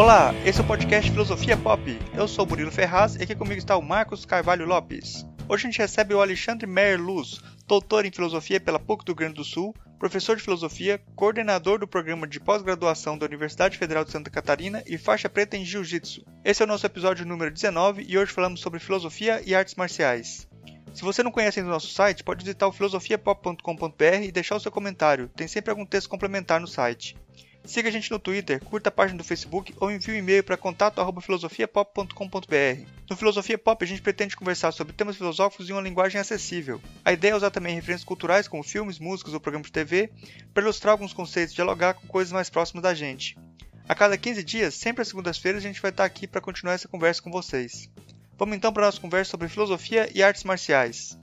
Olá, esse é o podcast Filosofia Pop. Eu sou Murilo Ferraz e aqui comigo está o Marcos Carvalho Lopes. Hoje a gente recebe o Alexandre Meyer Luz, doutor em filosofia pela PUC do Rio Grande do Sul, professor de filosofia, coordenador do programa de pós-graduação da Universidade Federal de Santa Catarina e faixa preta em jiu-jitsu. Esse é o nosso episódio número 19 e hoje falamos sobre filosofia e artes marciais. Se você não conhece ainda o nosso site, pode visitar o filosofiapop.com.br e deixar o seu comentário. Tem sempre algum texto complementar no site. Siga a gente no Twitter, curta a página do Facebook ou envie um e-mail para contato@filosofiapop.com.br. No Filosofia Pop a gente pretende conversar sobre temas filosóficos em uma linguagem acessível. A ideia é usar também referências culturais como filmes, músicas ou programas de TV para ilustrar alguns conceitos e dialogar com coisas mais próximas da gente. A cada 15 dias, sempre às segundas-feiras, a gente vai estar aqui para continuar essa conversa com vocês. Vamos então para a nossa conversa sobre filosofia e artes marciais.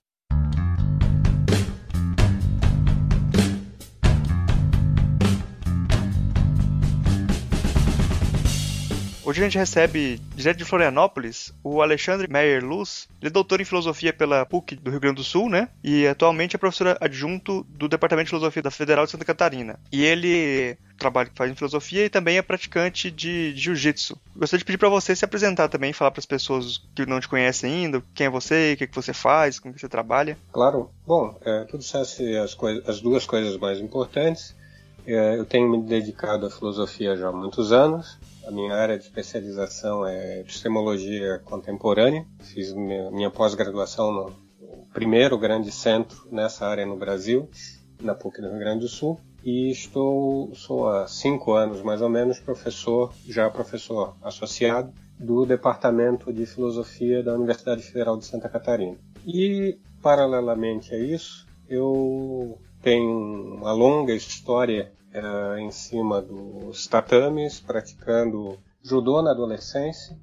Hoje a gente recebe, direto de Florianópolis, o Alexandre Meyer Luz. Ele é doutor em filosofia pela PUC do Rio Grande do Sul, né? E atualmente é professor adjunto do Departamento de Filosofia da Federal de Santa Catarina. E ele trabalha faz em filosofia e também é praticante de, jiu-jitsu. Gostaria de pedir para você se apresentar também, falar para as pessoas que não te conhecem ainda, quem é você, o que, é que você faz, como que você trabalha. Claro. Bom, é, tudo certo as, as duas coisas mais importantes. É, eu tenho me dedicado à filosofia já há muitos anos. A minha área de especialização é epistemologia contemporânea. Fiz minha, minha pós-graduação no primeiro grande centro nessa área no Brasil, na PUC do Rio Grande do Sul. E estou, sou há cinco anos mais ou menos professor, já professor associado do Departamento de Filosofia da Universidade Federal de Santa Catarina. E, paralelamente a isso, eu tenho uma longa história uh, em cima dos tatames, praticando judô na adolescência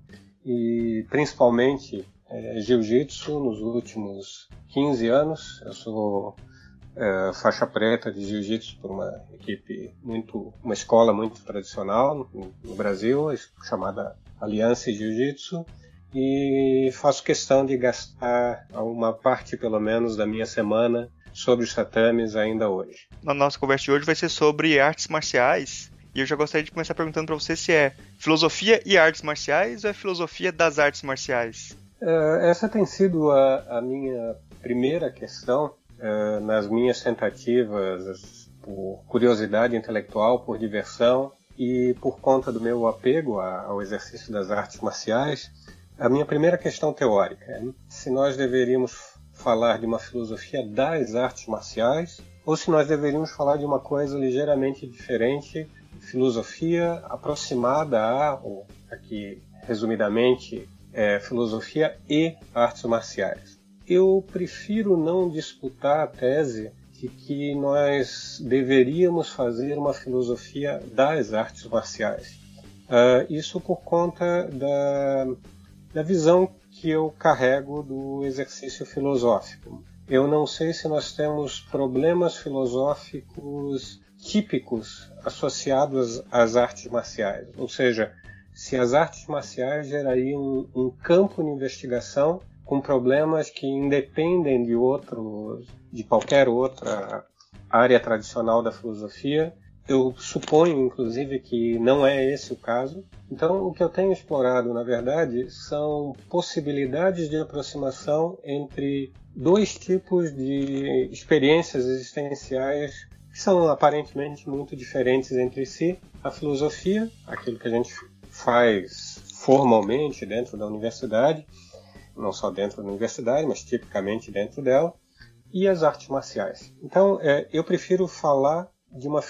e principalmente uh, jiu-jitsu nos últimos 15 anos. Eu sou uh, faixa preta de jiu-jitsu por uma equipe muito, uma escola muito tradicional no, no Brasil, chamada Aliança Jiu-Jitsu e faço questão de gastar uma parte, pelo menos, da minha semana sobre os tatames ainda hoje. Na nossa conversa de hoje vai ser sobre artes marciais. E eu já gostaria de começar perguntando para você se é filosofia e artes marciais ou é filosofia das artes marciais? Uh, essa tem sido a, a minha primeira questão uh, nas minhas tentativas por curiosidade intelectual, por diversão e por conta do meu apego ao exercício das artes marciais. A minha primeira questão teórica é se nós deveríamos falar de uma filosofia das artes marciais ou se nós deveríamos falar de uma coisa ligeiramente diferente, filosofia aproximada a, ou aqui resumidamente, é, filosofia e artes marciais. Eu prefiro não disputar a tese de que nós deveríamos fazer uma filosofia das artes marciais. Uh, isso por conta da, da visão que eu carrego do exercício filosófico. Eu não sei se nós temos problemas filosóficos típicos associados às artes marciais, ou seja, se as artes marciais gerariam um, campo de investigação com problemas que independem de outro, de qualquer outra área tradicional da filosofia eu suponho, inclusive, que não é esse o caso. Então, o que eu tenho explorado, na verdade, são possibilidades de aproximação entre dois tipos de experiências existenciais que são aparentemente muito diferentes entre si. A filosofia, aquilo que a gente faz formalmente dentro da universidade, não só dentro da universidade, mas tipicamente dentro dela, e as artes marciais. Então, é, eu prefiro falar de, uma,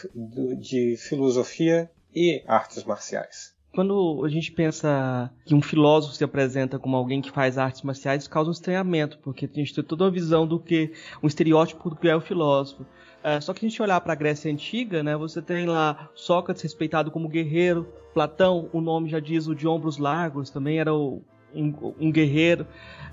de filosofia e artes marciais. Quando a gente pensa que um filósofo se apresenta como alguém que faz artes marciais, isso causa um estranhamento, porque a gente tem toda uma visão do que um estereótipo do que é o filósofo. É, só que a gente olhar para a Grécia Antiga, né, você tem lá Sócrates respeitado como guerreiro, Platão, o nome já diz o de ombros largos, também era o, um, um, guerreiro.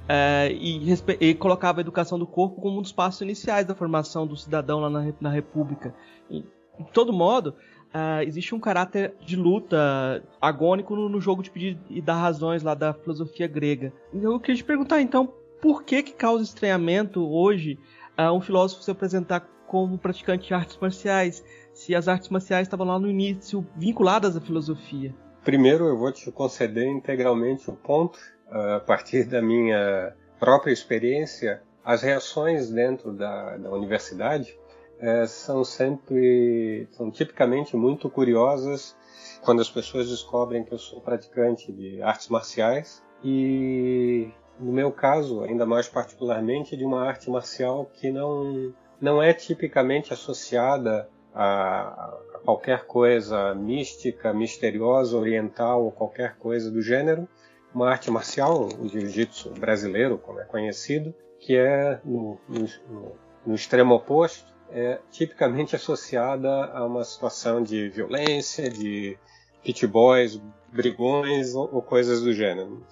É, e, e, colocava a educação do corpo como um dos passos iniciais da formação do cidadão lá na, na República. E, de todo modo, uh, existe um caráter de luta agônico no, no, jogo de pedir e dar razões lá da filosofia grega. Eu queria te perguntar então, por que que causa estranhamento hoje uh, um filósofo se apresentar como praticante de artes marciais, se as artes marciais estavam lá no início vinculadas à filosofia? Primeiro eu vou te conceder integralmente o ponto, a partir da minha própria experiência, as reações dentro da, da universidade é, são sempre, são tipicamente muito curiosas quando as pessoas descobrem que eu sou praticante de artes marciais e no meu caso, ainda mais particularmente, de uma arte marcial que não, não é tipicamente associada a, a qualquer coisa mística, misteriosa, oriental ou qualquer coisa do gênero. Uma arte marcial, o jiu-jitsu brasileiro, como é conhecido, que é no, no, no extremo oposto, é tipicamente associada a uma situação de violência, de pit boys, brigões ou, ou coisas do gênero.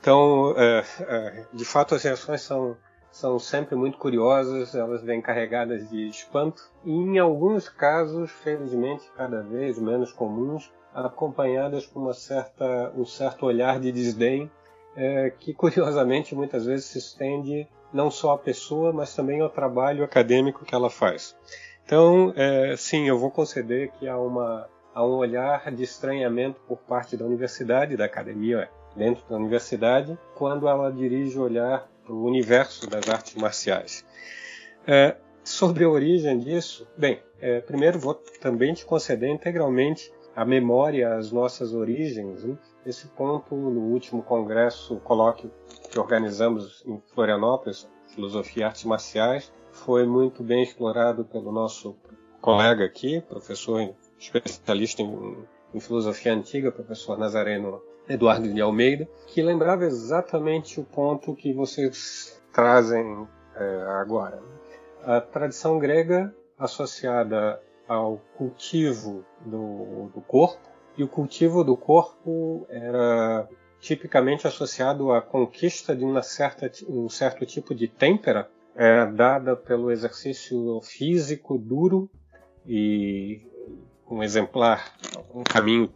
Então, é, é, de fato, as reações são, são sempre muito curiosas, elas vêm carregadas de espanto e, em alguns casos, felizmente, cada vez menos comuns, acompanhadas com uma certa, um certo olhar de desdém é, que, curiosamente, muitas vezes se estende não só à pessoa, mas também ao trabalho acadêmico que ela faz. Então, é, sim, eu vou conceder que há, uma, há um olhar de estranhamento por parte da universidade, da academia dentro da universidade, quando ela dirige o olhar para o universo das artes marciais. É, sobre a origem disso, bem, é, primeiro vou também te conceder integralmente a memória às nossas origens. Esse ponto, no último congresso, colóquio que organizamos em Florianópolis, Filosofia e Artes Marciais, foi muito bem explorado pelo nosso colega aqui, professor especialista em, em filosofia antiga, professor Nazareno Eduardo de Almeida, que lembrava exatamente o ponto que vocês trazem é, agora. A tradição grega associada ao cultivo do, do corpo, e o cultivo do corpo era tipicamente associado à conquista de uma certa, um certo tipo de têmpera é, dada pelo exercício físico duro e um exemplar, um caminho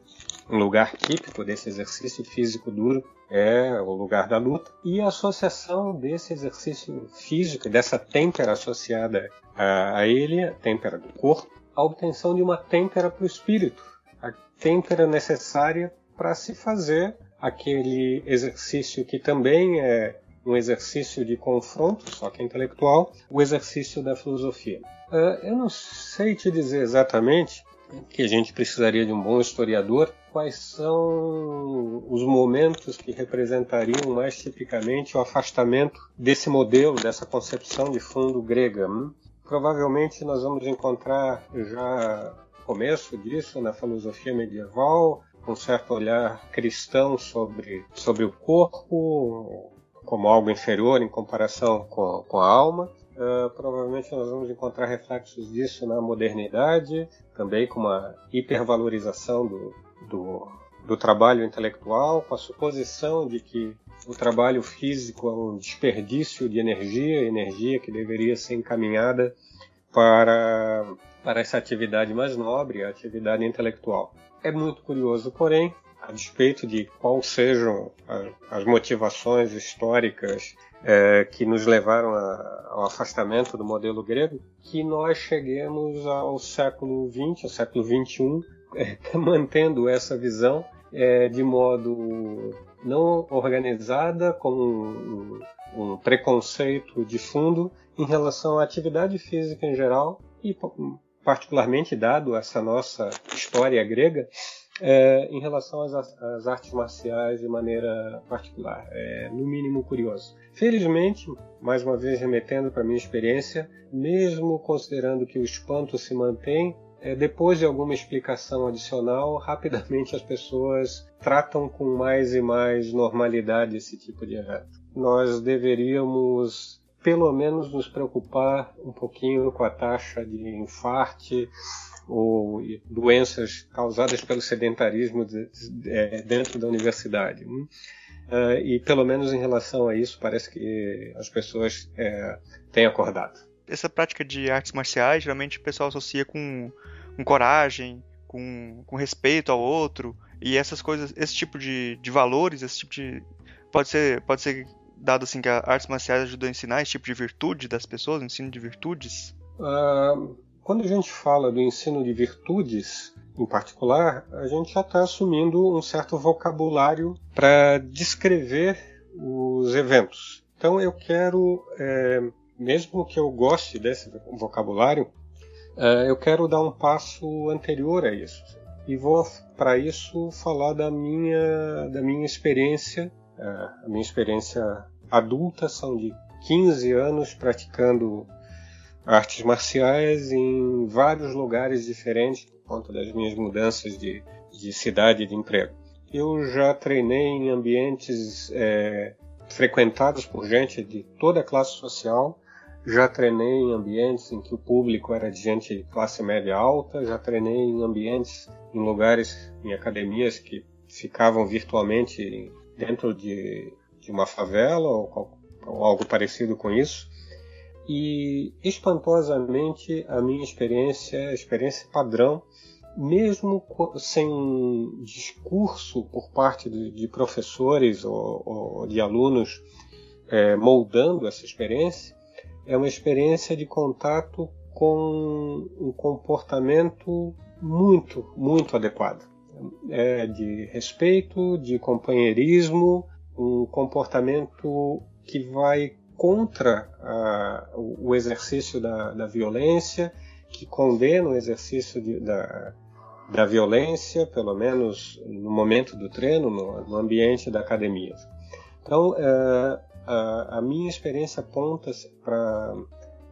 um lugar típico desse exercício físico duro é o lugar da luta. E a associação desse exercício físico, dessa têmpera associada a, a ele, a têmpera do corpo, a obtenção de uma têmpera para o espírito, a têmpera necessária para se fazer aquele exercício que também é um exercício de confronto, só que intelectual, o exercício da filosofia. Uh, eu não sei te dizer exatamente que a gente precisaria de um bom historiador quais são os momentos que representariam mais tipicamente o afastamento desse modelo, dessa concepção de fundo grega. Hum? Provavelmente nós vamos encontrar já começo disso na filosofia medieval, um certo olhar cristão sobre, sobre o corpo como algo inferior em comparação com, com a alma. Uh, provavelmente nós vamos encontrar reflexos disso na modernidade, também com uma hipervalorização do, do, do trabalho intelectual, com a suposição de que o trabalho físico é um desperdício de energia, energia que deveria ser encaminhada para, para essa atividade mais nobre, a atividade intelectual. É muito curioso, porém, a despeito de quais sejam as motivações históricas é, que nos levaram a, ao afastamento do modelo grego, que nós cheguemos ao século XX, ao século XXI, é, mantendo essa visão é, de modo não organizada, com um, um, preconceito de fundo em relação à atividade física em geral e particularmente dado essa nossa história grega, é, em relação às, às, artes marciais de maneira particular. É, no mínimo curioso. Felizmente, mais uma vez remetendo para minha experiência, mesmo considerando que o espanto se mantém, é, depois de alguma explicação adicional, rapidamente as pessoas tratam com mais e mais normalidade esse tipo de evento. Nós deveríamos, pelo menos, nos preocupar um pouquinho com a taxa de infarte ou doenças causadas pelo sedentarismo é, dentro da universidade. Uh, e pelo menos em relação a isso, parece que as pessoas é, têm acordado essa prática de artes marciais, geralmente o pessoal associa com, com coragem, com, com, respeito ao outro, e essas coisas, esse tipo de, de valores, esse tipo de. Pode ser, pode ser dado assim que a artes marciais ajudam a ensinar esse tipo de virtude das pessoas, ensino de virtudes? Uh, quando a gente fala do ensino de virtudes, em particular, a gente já está assumindo um certo vocabulário para descrever os eventos. Então eu quero, é, mesmo que eu goste desse vocabulário, é, eu quero dar um passo anterior a isso. E vou, para isso, falar da minha, da minha experiência. É, a minha experiência adulta são de 15 anos praticando artes marciais em vários lugares diferentes por conta das minhas mudanças de, de cidade e de emprego. Eu já treinei em ambientes é, frequentados por gente de toda a classe social, já treinei em ambientes em que o público era de gente de classe média alta, já treinei em ambientes, em lugares, em academias que ficavam virtualmente dentro de, de uma favela ou, ou algo parecido com isso. E espantosamente a minha experiência, a experiência padrão, mesmo sem discurso por parte de, de professores ou, ou, de alunos é, moldando essa experiência, é uma experiência de contato com um comportamento muito, muito adequado. É de respeito, de companheirismo, um comportamento que vai contra a, o exercício da, da, violência, que condena o exercício de, da, da violência, pelo menos no momento do treino, no, no ambiente da academia. Então, é, a, a, minha experiência aponta para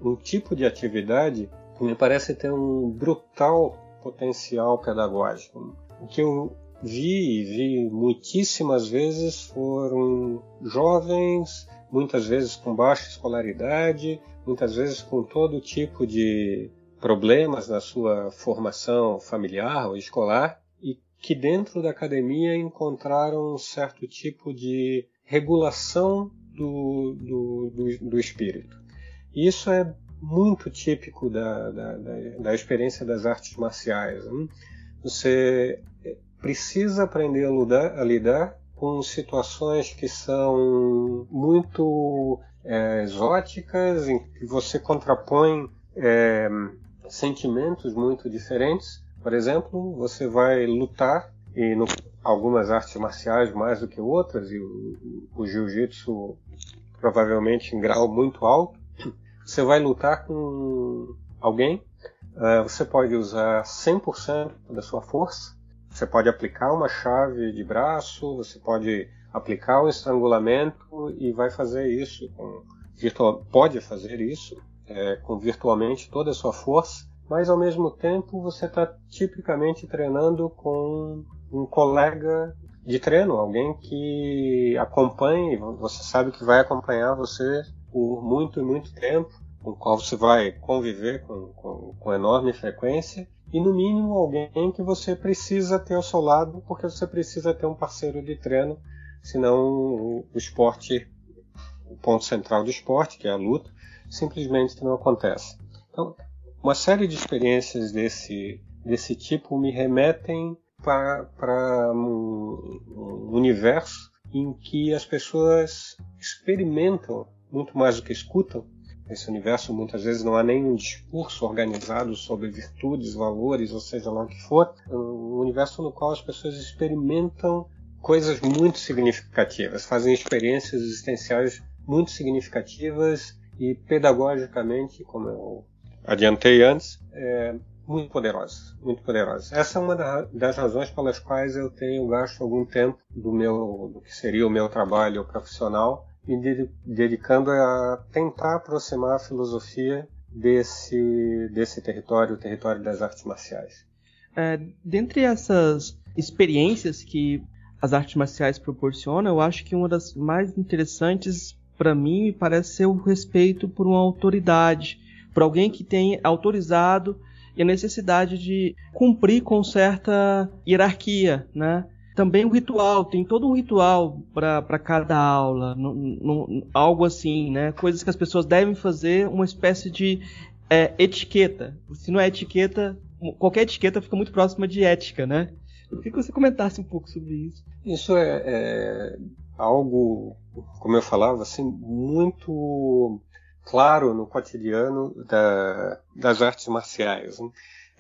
um tipo de atividade que me parece ter um brutal potencial pedagógico. O que eu vi e vi muitíssimas vezes foram jovens muitas vezes com baixa escolaridade, muitas vezes com todo tipo de problemas na sua formação familiar ou escolar, e que dentro da academia encontraram um certo tipo de regulação do, do, do, do espírito. E isso é muito típico da, da, da, da experiência das artes marciais. Hein? Você precisa aprender a lidar, a lidar com situações que são muito é, exóticas, em que você contrapõe é, sentimentos muito diferentes. Por exemplo, você vai lutar, e no, algumas artes marciais mais do que outras, e o, o jiu-jitsu provavelmente em grau muito alto, você vai lutar com alguém, uh, você pode usar 100% da sua força, você pode aplicar uma chave de braço, você pode aplicar um estrangulamento e vai fazer isso com virtual, pode fazer isso é, com virtualmente toda a sua força, mas ao mesmo tempo você está tipicamente treinando com um colega de treino, alguém que acompanhe, você sabe que vai acompanhar você por muito e muito tempo, com o qual você vai conviver com, com, com enorme frequência e no mínimo alguém que você precisa ter ao seu lado, porque você precisa ter um parceiro de treino, senão o, o esporte, o ponto central do esporte, que é a luta, simplesmente não acontece. Então, uma série de experiências desse, desse tipo me remetem para um, um universo em que as pessoas experimentam muito mais do que escutam Nesse universo muitas vezes não há nenhum discurso organizado sobre virtudes, valores, ou seja lá o que for. É um universo no qual as pessoas experimentam coisas muito significativas, fazem experiências existenciais muito significativas e pedagogicamente, como eu adiantei antes, é, muito poderosas, muito poderosas. Essa é uma das razões pelas quais eu tenho gasto algum tempo do meu, do que seria o meu trabalho profissional me dedicando a tentar aproximar a filosofia desse, desse território, o território das artes marciais. É, dentre essas experiências que as artes marciais proporcionam, eu acho que uma das mais interessantes para mim me parece ser o respeito por uma autoridade, por alguém que tem autorizado e a necessidade de cumprir com certa hierarquia, né? Também o ritual, tem todo um ritual para cada aula, no, no, algo assim, né? Coisas que as pessoas devem fazer, uma espécie de é, etiqueta. Se não é etiqueta, qualquer etiqueta fica muito próxima de ética, né? Eu queria que você comentasse um pouco sobre isso. Isso é, é algo, como eu falava, assim, muito claro no cotidiano da, das artes marciais. Né?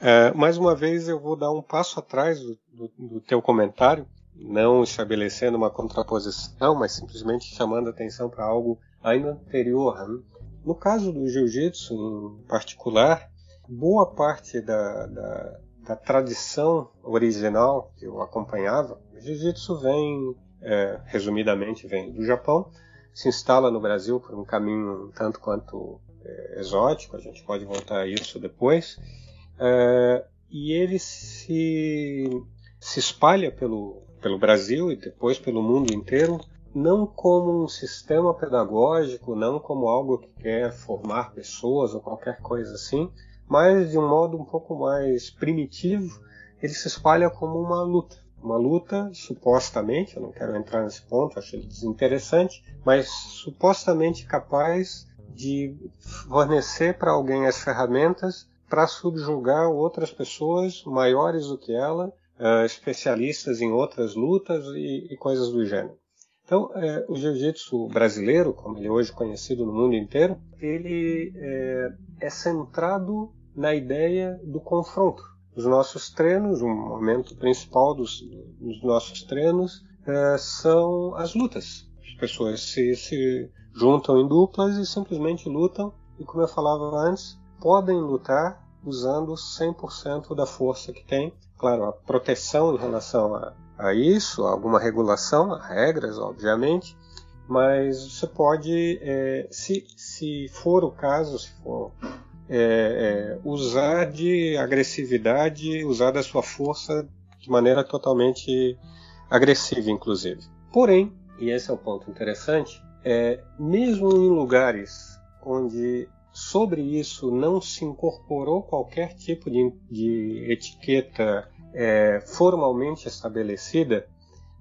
É, mais uma vez eu vou dar um passo atrás do, do, do teu comentário, não estabelecendo uma contraposição, mas simplesmente chamando atenção para algo ainda anterior. Né? No caso do jiu-jitsu em particular, boa parte da, da, da, tradição original que eu acompanhava, o jiu-jitsu vem, é, resumidamente, vem do Japão, se instala no Brasil por um caminho tanto quanto é, exótico, a gente pode voltar a isso depois, é, e ele se, se espalha pelo, pelo Brasil e depois pelo mundo inteiro, não como um sistema pedagógico, não como algo que quer formar pessoas ou qualquer coisa assim, mas de um modo um pouco mais primitivo, ele se espalha como uma luta. Uma luta, supostamente, eu não quero entrar nesse ponto, acho desinteressante, mas supostamente capaz de fornecer para alguém as ferramentas para subjugar outras pessoas maiores do que ela, uh, especialistas em outras lutas e, coisas do gênero. Então, é, o jiu-jitsu brasileiro, como ele é hoje conhecido no mundo inteiro, ele é, é, centrado na ideia do confronto. Os nossos treinos, o momento principal dos, dos nossos treinos são as lutas. As pessoas se, se juntam em duplas e simplesmente lutam, e como eu falava antes, podem lutar usando 100% da força que tem. Claro, a proteção em relação a, a isso, alguma regulação, regras, obviamente, mas você pode, é, se, se for o caso, se for é, é, usar de agressividade, usar da sua força de maneira totalmente agressiva, inclusive. Porém, e esse é o ponto interessante, é, mesmo em lugares onde sobre isso não se incorporou qualquer tipo de, de etiqueta é, formalmente estabelecida,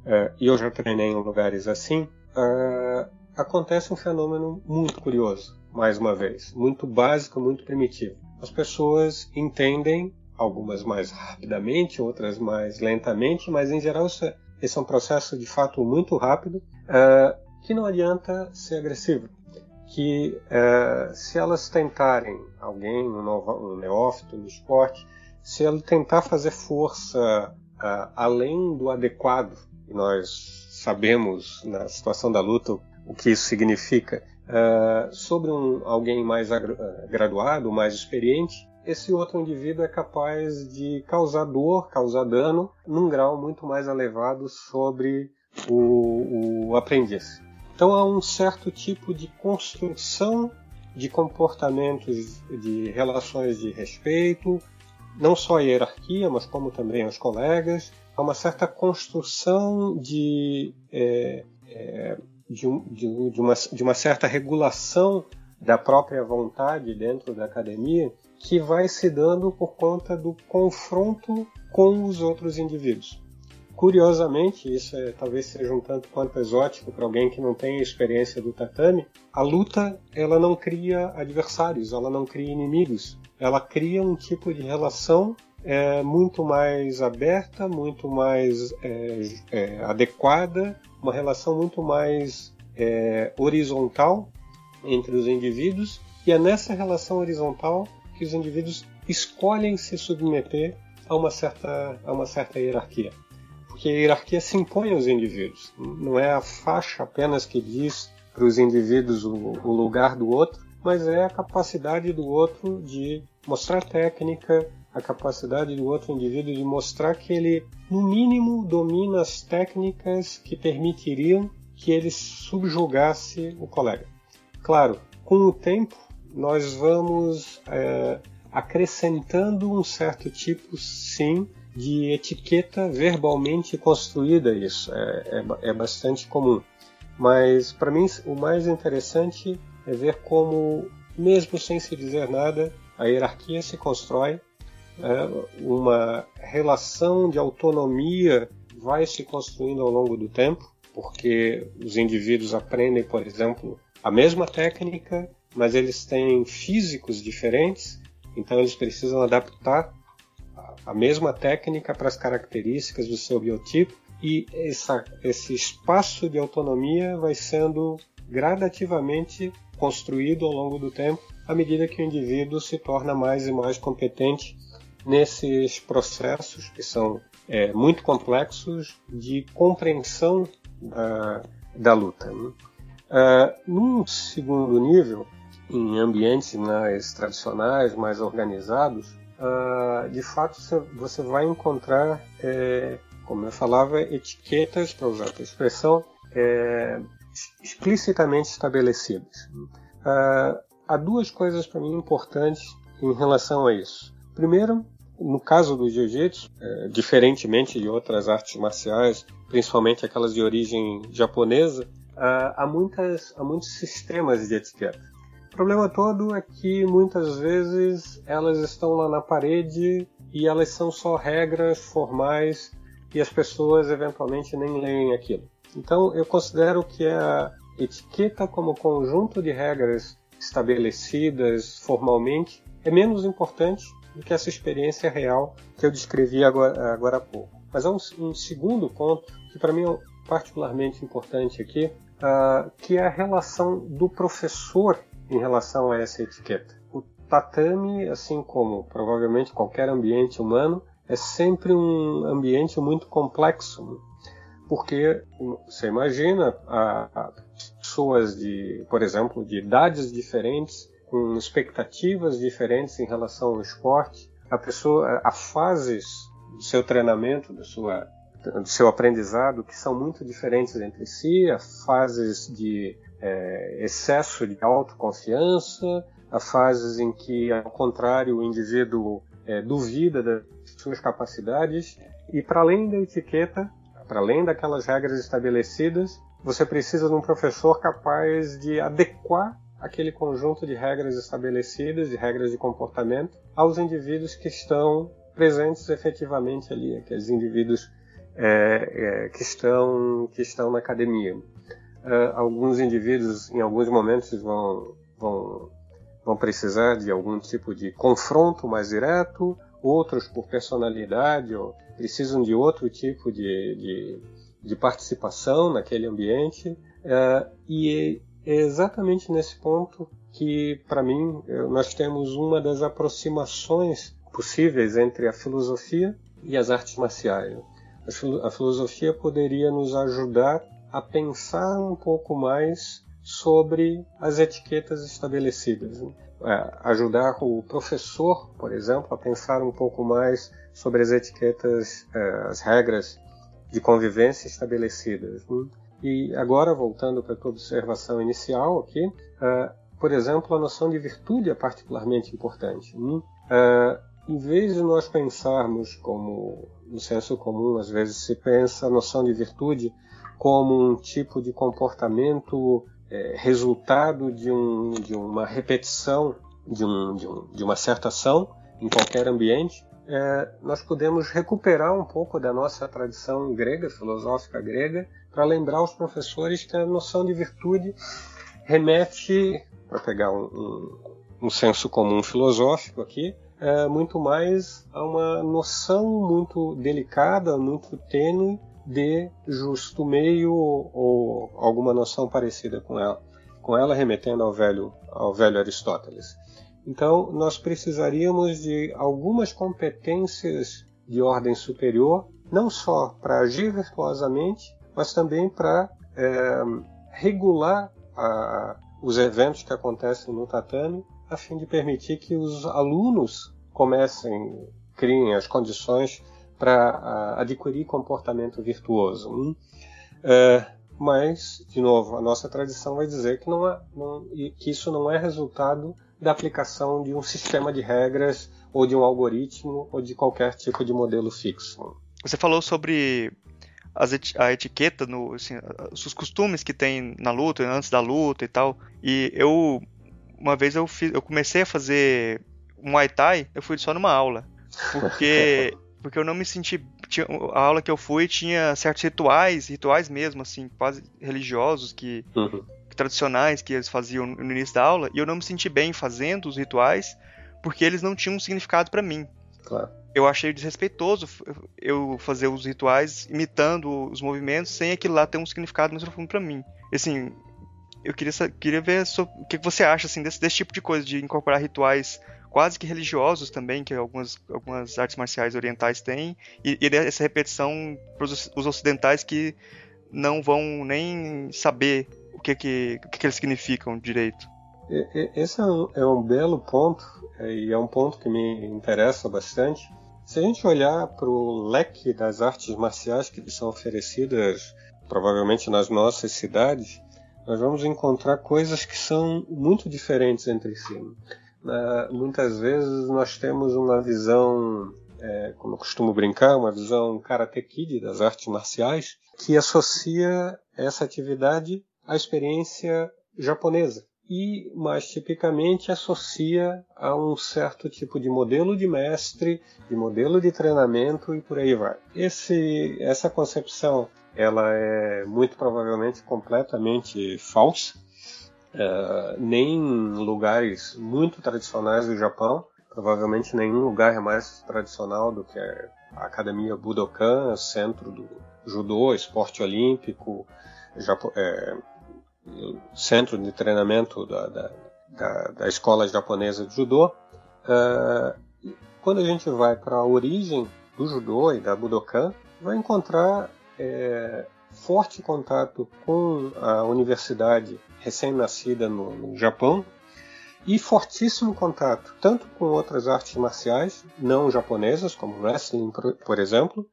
é, e eu já treinei em lugares assim, é, acontece um fenômeno muito curioso, mais uma vez, muito básico, muito primitivo. As pessoas entendem, algumas mais rapidamente, outras mais lentamente, mas em geral isso é, esse é um processo de fato muito rápido, é, que não adianta ser agressivo que é, se elas tentarem, alguém, um, novo, um neófito no esporte, se ele tentar fazer força uh, além do adequado, e nós sabemos na situação da luta o que isso significa, uh, sobre um, alguém mais graduado, mais experiente, esse outro indivíduo é capaz de causar dor, causar dano, num grau muito mais elevado sobre o, o aprendiz. Então há um certo tipo de construção de comportamentos, de relações de respeito, não só a hierarquia, mas como também os colegas. Há uma certa construção de, é, é, de, de, de, uma, de uma certa regulação da própria vontade dentro da academia que vai se dando por conta do confronto com os outros indivíduos. Curiosamente, isso é, talvez seja um tanto quanto exótico para alguém que não tem experiência do tatame, a luta ela não cria adversários, ela não cria inimigos, ela cria um tipo de relação é, muito mais aberta, muito mais é, é, adequada, uma relação muito mais é, horizontal entre os indivíduos, e é nessa relação horizontal que os indivíduos escolhem se submeter a uma certa, a uma certa hierarquia porque a hierarquia se impõe aos indivíduos. Não é a faixa apenas que diz para os indivíduos o, o lugar do outro, mas é a capacidade do outro de mostrar técnica, a capacidade do outro indivíduo de mostrar que ele, no mínimo, domina as técnicas que permitiriam que ele subjugasse o colega. Claro, com o tempo, nós vamos é, acrescentando um certo tipo, sim, de etiqueta verbalmente construída isso é, é, é bastante comum. Mas para mim o mais interessante é ver como mesmo sem se dizer nada a hierarquia se constrói é, uma relação de autonomia vai se construindo ao longo do tempo porque os indivíduos aprendem por exemplo a mesma técnica mas eles têm físicos diferentes então eles precisam adaptar a mesma técnica para as características do seu biotipo e essa, esse espaço de autonomia vai sendo gradativamente construído ao longo do tempo à medida que o indivíduo se torna mais e mais competente nesses processos que são é, muito complexos de compreensão da, da luta. Né? Uh, num segundo nível, em ambientes mais tradicionais, mais organizados, uh, de fato você vai encontrar, é, como eu falava, etiquetas, para usar a expressão, é, explicitamente estabelecidas. Uh, há duas coisas para mim importantes em relação a isso. Primeiro, no caso do jiu-jitsu, é, diferentemente de outras artes marciais, principalmente aquelas de origem japonesa, há, muitas, há muitos sistemas de etiqueta. O problema todo é que muitas vezes elas estão lá na parede e elas são só regras formais e as pessoas eventualmente nem leem aquilo. Então eu considero que a etiqueta como conjunto de regras estabelecidas formalmente é menos importante do que essa experiência real que eu descrevi agora, agora há pouco. Mas há um, um segundo ponto que para mim é particularmente importante aqui, uh, que é a relação do professor em relação a essa etiqueta. O tatame, assim como provavelmente qualquer ambiente humano, é sempre um ambiente muito complexo, porque você imagina a, a pessoas de, por exemplo, de idades diferentes com expectativas diferentes em relação ao esporte, a pessoa, a fases do seu treinamento, da sua, do seu aprendizado, que são muito diferentes entre si, as fases de é, excesso de autoconfiança, as fases em que, ao contrário, o indivíduo é, duvida das suas capacidades, e para além da etiqueta, para além daquelas regras estabelecidas, você precisa de um professor capaz de adequar aquele conjunto de regras estabelecidas, de regras de comportamento, aos indivíduos que estão presentes efetivamente ali, aqueles indivíduos é, é, que, estão, que estão na academia. Uh, alguns indivíduos, em alguns momentos, vão, vão, vão precisar de algum tipo de confronto mais direto, outros, por personalidade, precisam de outro tipo de, de, de participação naquele ambiente. Uh, e é exatamente nesse ponto que, para mim, nós temos uma das aproximações possíveis entre a filosofia e as artes marciais. A filosofia poderia nos ajudar a pensar um pouco mais sobre as etiquetas estabelecidas. Né? É, ajudar o professor, por exemplo, a pensar um pouco mais sobre as etiquetas, é, as regras de convivência estabelecidas. Né? E agora, voltando para a tua observação inicial aqui, uh, por exemplo, a noção de virtude é particularmente importante. Uh, em vez de nós pensarmos como, no senso comum, às vezes se pensa a noção de virtude como um tipo de comportamento é, resultado de, um, de, uma repetição de, um, de, um, de, uma certa ação em qualquer ambiente, é, nós podemos recuperar um pouco da nossa tradição grega, filosófica grega, para lembrar os professores que a noção de virtude remete, para pegar um, um, um, senso comum filosófico aqui, é, muito mais a uma noção muito delicada, muito tênue de justo meio ou alguma noção parecida com ela, com ela remetendo ao velho, ao velho Aristóteles. Então, nós precisaríamos de algumas competências de ordem superior, não só para agir virtuosamente, mas também para é, regular a, os eventos que acontecem no tatame, a fim de permitir que os alunos comecem, criem as condições para adquirir comportamento virtuoso. Hum? É, mas, de novo, a nossa tradição vai dizer que, não é, não, que isso não é resultado da aplicação de um sistema de regras ou de um algoritmo ou de qualquer tipo de modelo fixo. Você falou sobre et a etiqueta, no, assim, os costumes que tem na luta, antes da luta e tal. E eu, uma vez eu, fiz, eu comecei a fazer Muay Thai, eu fui só numa aula. Porque, porque eu não me senti. Tinha, a aula que eu fui tinha certos rituais, rituais mesmo, assim, quase religiosos, que, uhum. tradicionais que eles faziam no início da aula, e eu não me senti bem fazendo os rituais, porque eles não tinham um significado para mim. Claro eu achei desrespeitoso eu fazer os rituais imitando os movimentos sem aquilo lá ter um significado mais profundo para mim. Assim, eu queria, queria ver o que você acha assim, desse, desse tipo de coisa, de incorporar rituais quase que religiosos também, que algumas, algumas artes marciais orientais têm, e, e essa repetição para os ocidentais que não vão nem saber o que, que, o que, que eles significam direito. Esse é um, é um belo ponto, é, e é um ponto que me interessa bastante. Se a gente olhar para o leque das artes marciais que são oferecidas, provavelmente nas nossas cidades, nós vamos encontrar coisas que são muito diferentes entre si. Uh, muitas vezes nós temos uma visão, é, como eu costumo brincar, uma visão karate kid das artes marciais, que associa essa atividade à experiência japonesa e mais tipicamente associa a um certo tipo de modelo de mestre, de modelo de treinamento e por aí vai. Esse, essa concepção ela é muito provavelmente completamente falsa. Uh, nem em lugares muito tradicionais do Japão, provavelmente nenhum lugar é mais tradicional do que a Academia Budokan, centro do judô, esporte olímpico, Japo é, centro de treinamento da, da, da, da escola japonesa de judô. Uh, quando a gente vai para a origem do judô e da Budokan, vai encontrar é, forte contato com a universidade recém-nascida no, no, Japão e fortíssimo contato tanto com outras artes marciais não japonesas, como wrestling, por, exemplo,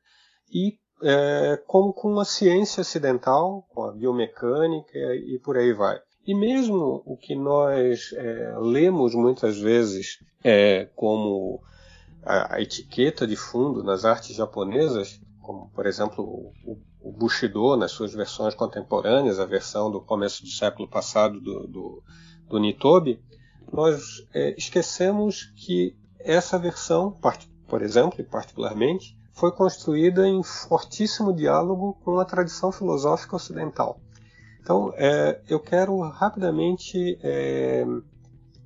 e é, como com a ciência ocidental, com a biomecânica e por aí vai. E mesmo o que nós é, lemos muitas vezes é, como a, a, etiqueta de fundo nas artes japonesas, como por exemplo o, o, Bushido nas suas versões contemporâneas, a versão do começo do século passado do, do, do Nitobi, nós é, esquecemos que essa versão, por exemplo, e particularmente, foi construída em fortíssimo diálogo com a tradição filosófica ocidental. Então, é, eu quero rapidamente é,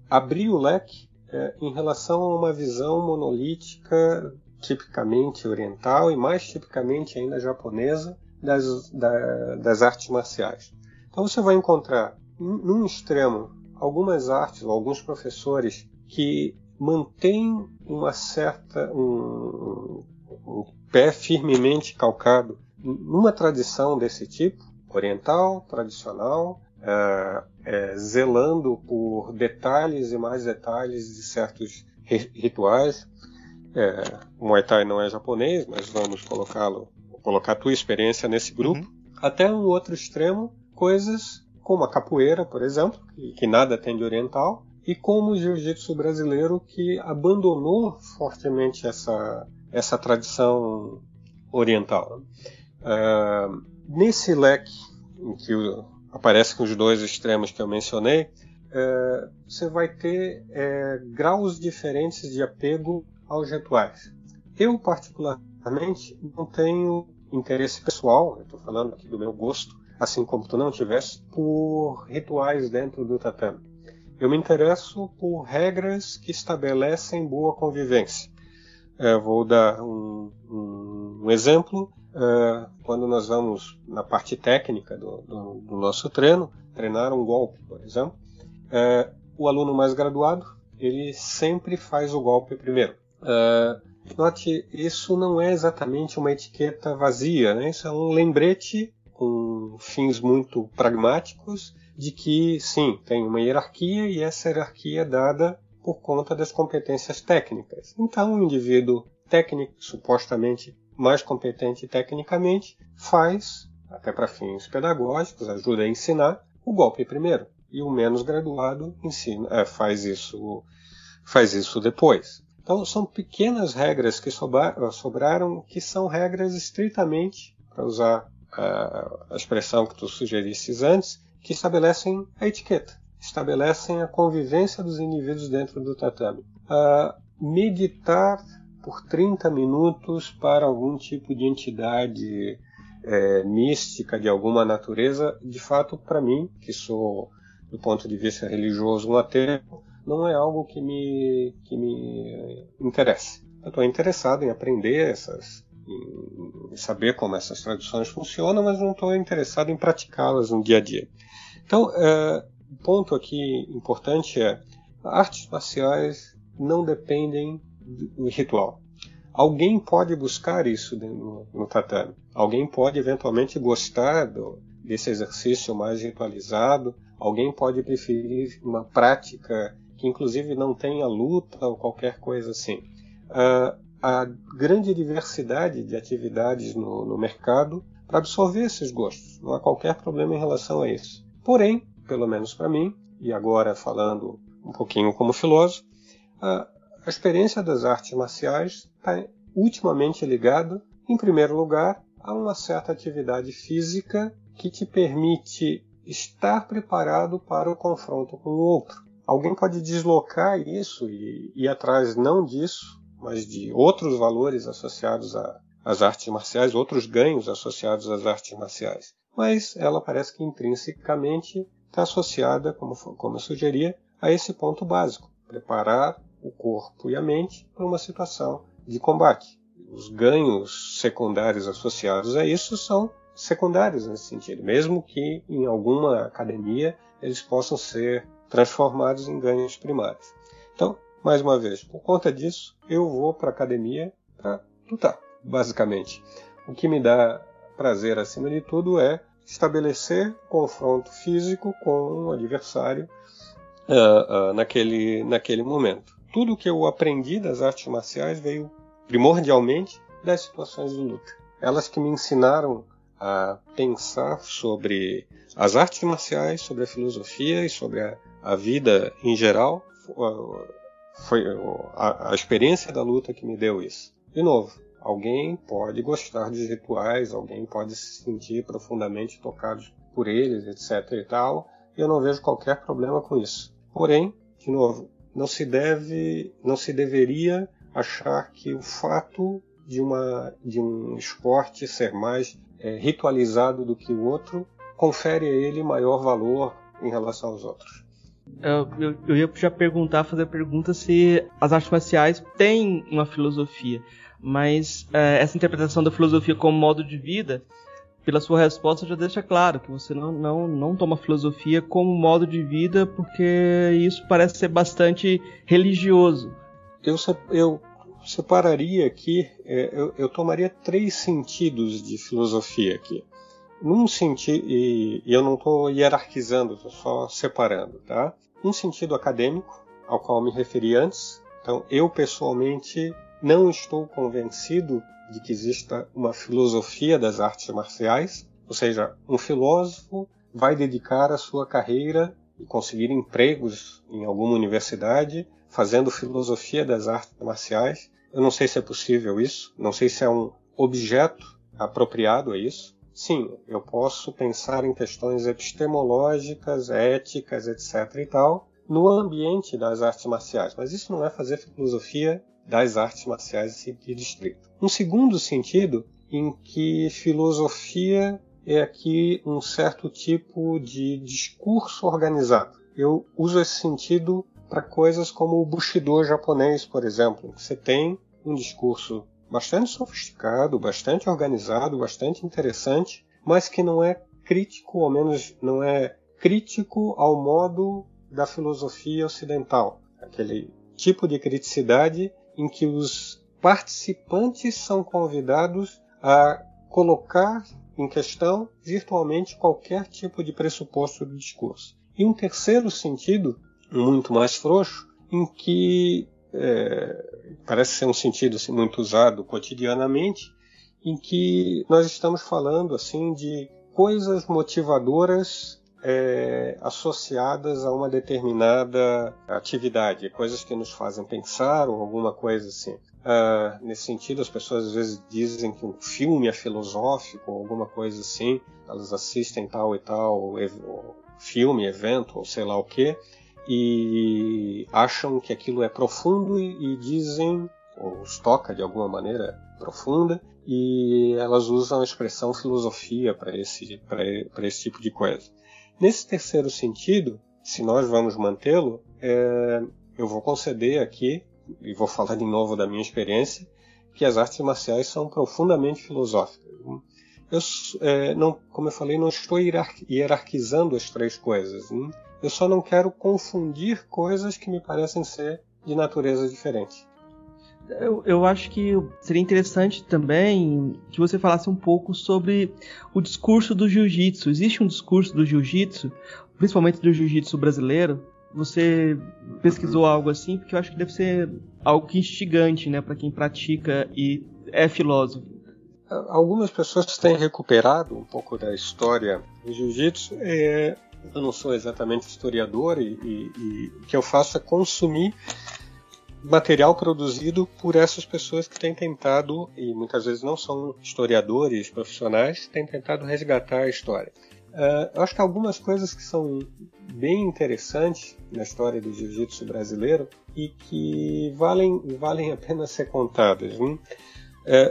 abrir o leque é, em relação a uma visão monolítica, tipicamente oriental e mais tipicamente ainda japonesa, das, da, das artes marciais. Então, você vai encontrar, num extremo, algumas artes ou alguns professores que mantêm uma certa. Um, um pé firmemente calcado numa tradição desse tipo, oriental, tradicional, é, é, zelando por detalhes e mais detalhes de certos rituais. É, o Muay Thai não é japonês, mas vamos colocá-lo, colocar a tua experiência nesse grupo. Uhum. Até um outro extremo, coisas como a capoeira, por exemplo, que, que nada tem de oriental, e como o jiu-jitsu brasileiro que abandonou fortemente essa, essa tradição oriental. Uh, nesse leque em que aparece com os dois extremos que eu mencionei, uh, você vai ter uh, graus diferentes de apego aos rituais. Eu, particularmente, não tenho interesse pessoal, estou falando aqui do meu gosto, assim como tu não tivesse, por rituais dentro do tatame. Eu me interesso por regras que estabelecem boa convivência. É, vou dar um, um, um exemplo. É, quando nós vamos na parte técnica do, do, do, nosso treino, treinar um golpe, por exemplo, é, o aluno mais graduado ele sempre faz o golpe primeiro. É, note, isso não é exatamente uma etiqueta vazia, né? isso é um lembrete com fins muito pragmáticos de que, sim, tem uma hierarquia e essa hierarquia é dada por conta das competências técnicas. Então, o indivíduo técnico, supostamente mais competente tecnicamente, faz, até para fins pedagógicos, ajuda a ensinar o golpe primeiro. E o menos graduado ensina, é, faz isso faz isso depois. Então, são pequenas regras que sobraram, que são regras estritamente, para usar a, expressão que tu sugerisses antes, que estabelecem a etiqueta, estabelecem a convivência dos indivíduos dentro do tatame. Uh, meditar por 30 minutos para algum tipo de entidade é, mística de alguma natureza, de fato, para mim, que sou do ponto de vista religioso um ateu, não é algo que me, que me interessa. Eu estou interessado em aprender essas, em saber como essas tradições funcionam, mas não estou interessado em praticá-las no dia a dia. Então, é, um ponto aqui importante é artes marciais não dependem do ritual. Alguém pode buscar isso no, no tatame. Alguém pode eventualmente gostar do, desse exercício mais ritualizado. Alguém pode preferir uma prática que, inclusive, não tenha luta ou qualquer coisa assim. Uh, a grande diversidade de atividades no, no mercado para absorver esses gostos. Não há qualquer problema em relação a isso. Porém, pelo menos para mim, e agora falando um pouquinho como filósofo, a, a experiência das artes marciais está ultimamente ligada, em primeiro lugar, a uma certa atividade física que te permite estar preparado para o confronto com o outro. Alguém pode deslocar isso e ir atrás não disso, mas de outros valores associados às artes marciais, outros ganhos associados às artes marciais. Mas ela parece que intrinsecamente está associada, como, como eu sugeria, a esse ponto básico: preparar o corpo e a mente para uma situação de combate. Os ganhos secundários associados a isso são secundários nesse sentido, mesmo que em alguma academia eles possam ser transformados em ganhos primários. Então, mais uma vez, por conta disso, eu vou para a academia para lutar, basicamente. O que me dá prazer, acima de tudo, é estabelecer confronto físico com um adversário uh, uh, naquele, naquele momento. Tudo que eu aprendi das artes marciais veio primordialmente das situações de luta. Elas que me ensinaram a pensar sobre as artes marciais, sobre a filosofia e sobre a, a vida em geral. Foi a, a experiência da luta que me deu isso. De novo, alguém pode gostar de rituais, alguém pode se sentir profundamente tocado por eles, etc. e tal. Eu não vejo qualquer problema com isso. Porém, de novo, não se deve, não se deveria achar que o fato de, uma, de um esporte ser mais é, ritualizado do que o outro confere a ele maior valor em relação aos outros. Eu, eu, eu ia já perguntar, fazer a pergunta se as artes marciais têm uma filosofia, mas é, essa interpretação da filosofia como modo de vida, pela sua resposta já deixa claro que você não, não, não toma filosofia como modo de vida, porque isso parece ser bastante religioso. Eu, eu separaria aqui, é, eu, eu, tomaria três sentidos de filosofia aqui. Num sentido, e, eu não estou hierarquizando, estou só separando, tá? Um sentido acadêmico, ao qual me referi antes. Então, eu pessoalmente não estou convencido de que exista uma filosofia das artes marciais, ou seja, um filósofo vai dedicar a sua carreira e conseguir empregos em alguma universidade fazendo filosofia das artes marciais. Eu não sei se é possível isso, não sei se é um objeto apropriado a isso. Sim, eu posso pensar em questões epistemológicas, éticas, etc. e tal, no ambiente das artes marciais, mas isso não é fazer filosofia das artes marciais em sentido estrito. Um segundo sentido em que filosofia é aqui um certo tipo de discurso organizado. Eu uso esse sentido para coisas como o Bushido japonês, por exemplo. Você tem um discurso bastante sofisticado, bastante organizado, bastante interessante, mas que não é crítico, ou menos não é crítico ao modo da filosofia ocidental. Aquele tipo de criticidade em que os participantes são convidados a colocar em questão virtualmente qualquer tipo de pressuposto do discurso. E um terceiro sentido muito mais frouxo, em que é, parece ser um sentido assim, muito usado cotidianamente, em que nós estamos falando assim de coisas motivadoras é, associadas a uma determinada atividade, coisas que nos fazem pensar ou alguma coisa assim. Uh, nesse sentido, as pessoas às vezes dizem que um filme é filosófico ou alguma coisa assim, elas assistem tal e tal filme, evento ou sei lá o que, e acham que aquilo é profundo e, e dizem, ou os toca de alguma maneira profunda, e elas usam a expressão filosofia para esse, esse tipo de coisa. Nesse terceiro sentido, se nós vamos mantê-lo, é, eu vou conceder aqui, e vou falar de novo da minha experiência, que as artes marciais são profundamente filosóficas. Eu, é, não, como eu falei, não estou hierarquizando as três coisas. Hein? Eu só não quero confundir coisas que me parecem ser de natureza diferente. Eu, eu, acho que seria interessante também que você falasse um pouco sobre o discurso do jiu-jitsu. Existe um discurso do jiu-jitsu, principalmente do jiu-jitsu brasileiro. Você pesquisou algo assim? Porque eu acho que deve ser algo que instigante, né, para quem pratica e é filósofo. Algumas pessoas têm recuperado um pouco da história do jiu-jitsu. É, eu não sou exatamente historiador e, e, e o que eu faço é consumir material produzido por essas pessoas que têm tentado, e muitas vezes não são historiadores profissionais, têm tentado resgatar a história. Uh, eu acho que algumas coisas que são bem interessantes na história do jiu-jitsu brasileiro e que valem, valem a pena ser contadas. Uh,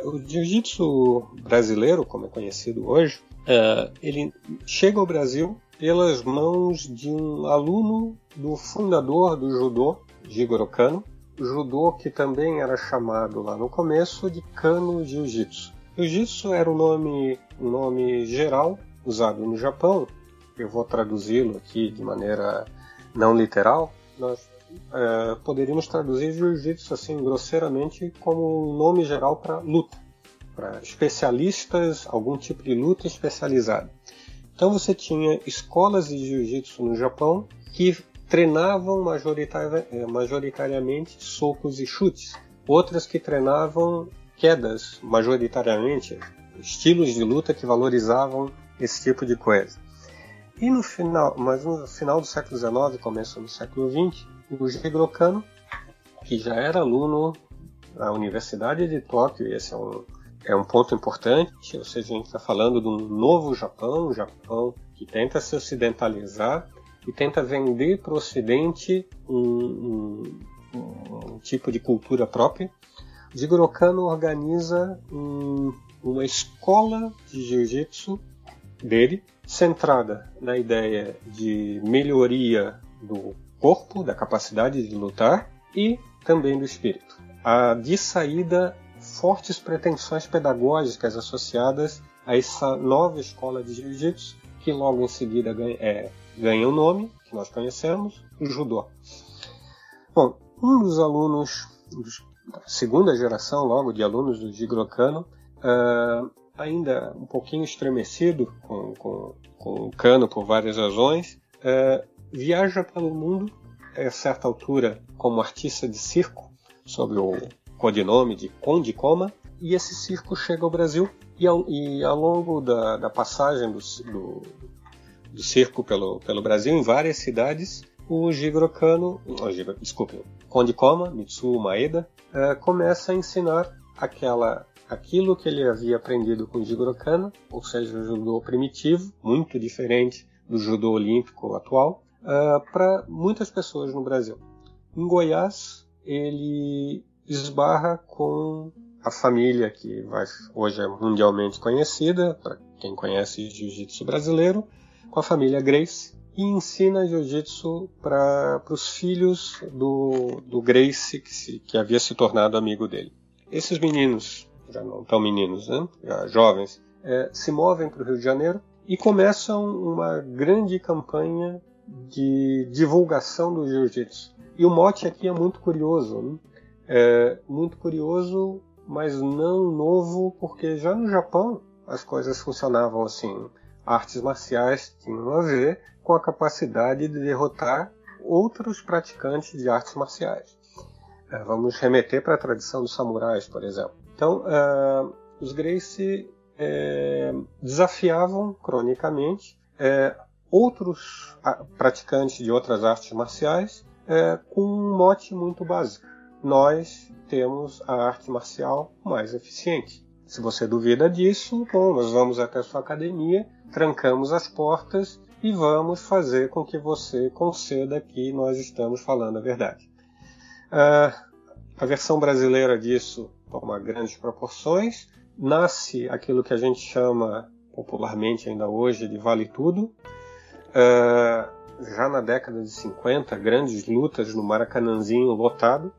o jiu-jitsu brasileiro, como é conhecido hoje, uh, ele chega ao Brasil pelas mãos de um aluno do fundador do judô, Jigoro Kano, judô que também era chamado lá no começo de Kano Jiu-Jitsu. Jiu-Jitsu era um nome, um nome geral usado no Japão. Eu vou traduzi-lo aqui de maneira não literal. Nós é, poderíamos traduzir Jiu-Jitsu assim grosseiramente como um nome geral para luta, para especialistas, algum tipo de luta especializada. Então você tinha escolas de Jiu-Jitsu no Japão que treinavam eh, majoritariamente socos e chutes, outras que treinavam quedas majoritariamente, estilos de luta que valorizavam esse tipo de coisa. E no final, mas no final do século XIX, começo do século XX, o Jigoro Kano, que já era aluno na Universidade de Tóquio, esse é um, é um ponto importante, ou seja, a gente está falando de um novo Japão, um Japão que tenta se ocidentalizar e tenta vender para o Ocidente um, um, um, tipo de cultura própria. Jigoro Kano organiza um, uma escola de jiu-jitsu dele, centrada na ideia de melhoria do corpo, da capacidade de lutar e também do espírito. Há de saída fortes pretensões pedagógicas associadas a essa nova escola de jiu-jitsu, que logo em seguida é ganha o nome que nós conhecemos, o judô. Bom, um dos alunos da segunda geração, logo, de alunos do Jigoro Kano, uh, ainda um pouquinho estremecido com, com, com o Kano por várias razões, uh, viaja pelo mundo a certa altura como artista de circo, sob o codinome de Conde Coma, e esse circo chega ao Brasil e ao, e ao longo da, da passagem do, do, do circo pelo, pelo Brasil, em várias cidades, o Jigoro Kano, oh, desculpe, Konde Koma, Mitsuo Maeda, uh, começa a ensinar aquela, aquilo que ele havia aprendido com o Jigoro Kano, ou seja, o judô primitivo, muito diferente do judô olímpico atual, uh, para muitas pessoas no Brasil. Em Goiás, ele esbarra com a família que vai, hoje é mundialmente conhecida, para quem conhece jiu-jitsu brasileiro, com a família Grace e ensina jiu-jitsu para os filhos do, do Grace, que, se, que havia se tornado amigo dele. Esses meninos, já não tão meninos, né? já jovens, é, se movem para o Rio de Janeiro e começam uma grande campanha de divulgação do jiu-jitsu. E o mote aqui é muito curioso, né? É muito curioso, mas não novo, porque já no Japão as coisas funcionavam assim artes marciais tinham a ver com a capacidade de derrotar outros praticantes de artes marciais. É, vamos remeter para a tradição dos samurais, por exemplo. Então, uh, os Gracie é, desafiavam cronicamente é, outros praticantes de outras artes marciais é, com um mote muito básico. Nós temos a arte marcial mais eficiente. Se você duvida disso, bom, nós vamos até sua academia, trancamos as portas e vamos fazer com que você conceda que nós estamos falando a verdade. Uh, a versão brasileira disso toma grandes proporções. Nasce aquilo que a gente chama popularmente ainda hoje de vale tudo. Uh, já na década de 50, grandes lutas no Maracanãzinho lotado.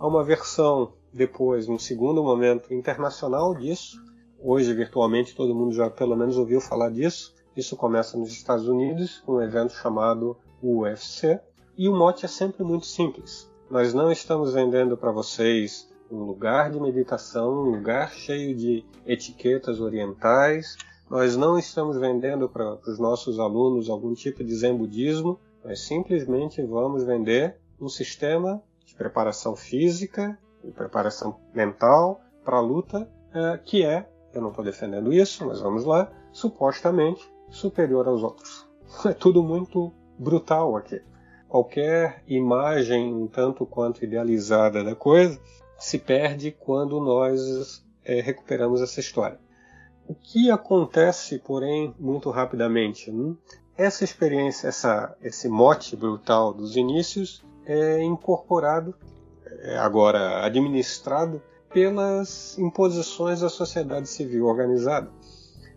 Há uma versão depois, um segundo momento internacional disso. Hoje, virtualmente, todo mundo já pelo menos ouviu falar disso. Isso começa nos Estados Unidos, um evento chamado UFC. E o mote é sempre muito simples. nós não estamos vendendo para vocês um lugar de meditação, um lugar cheio de etiquetas orientais. Nós não estamos vendendo para os nossos alunos algum tipo de zen budismo. Nós simplesmente vamos vender um sistema preparação física, de preparação mental para a luta, é, que é, eu não estou defendendo isso, mas vamos lá, supostamente superior aos outros. É tudo muito brutal aqui. Qualquer imagem um tanto quanto idealizada da coisa se perde quando nós é, recuperamos essa história. O que acontece, porém, muito rapidamente? Hum? Essa experiência, essa, esse mote brutal dos inícios é incorporado, é agora administrado, pelas imposições da sociedade civil organizada.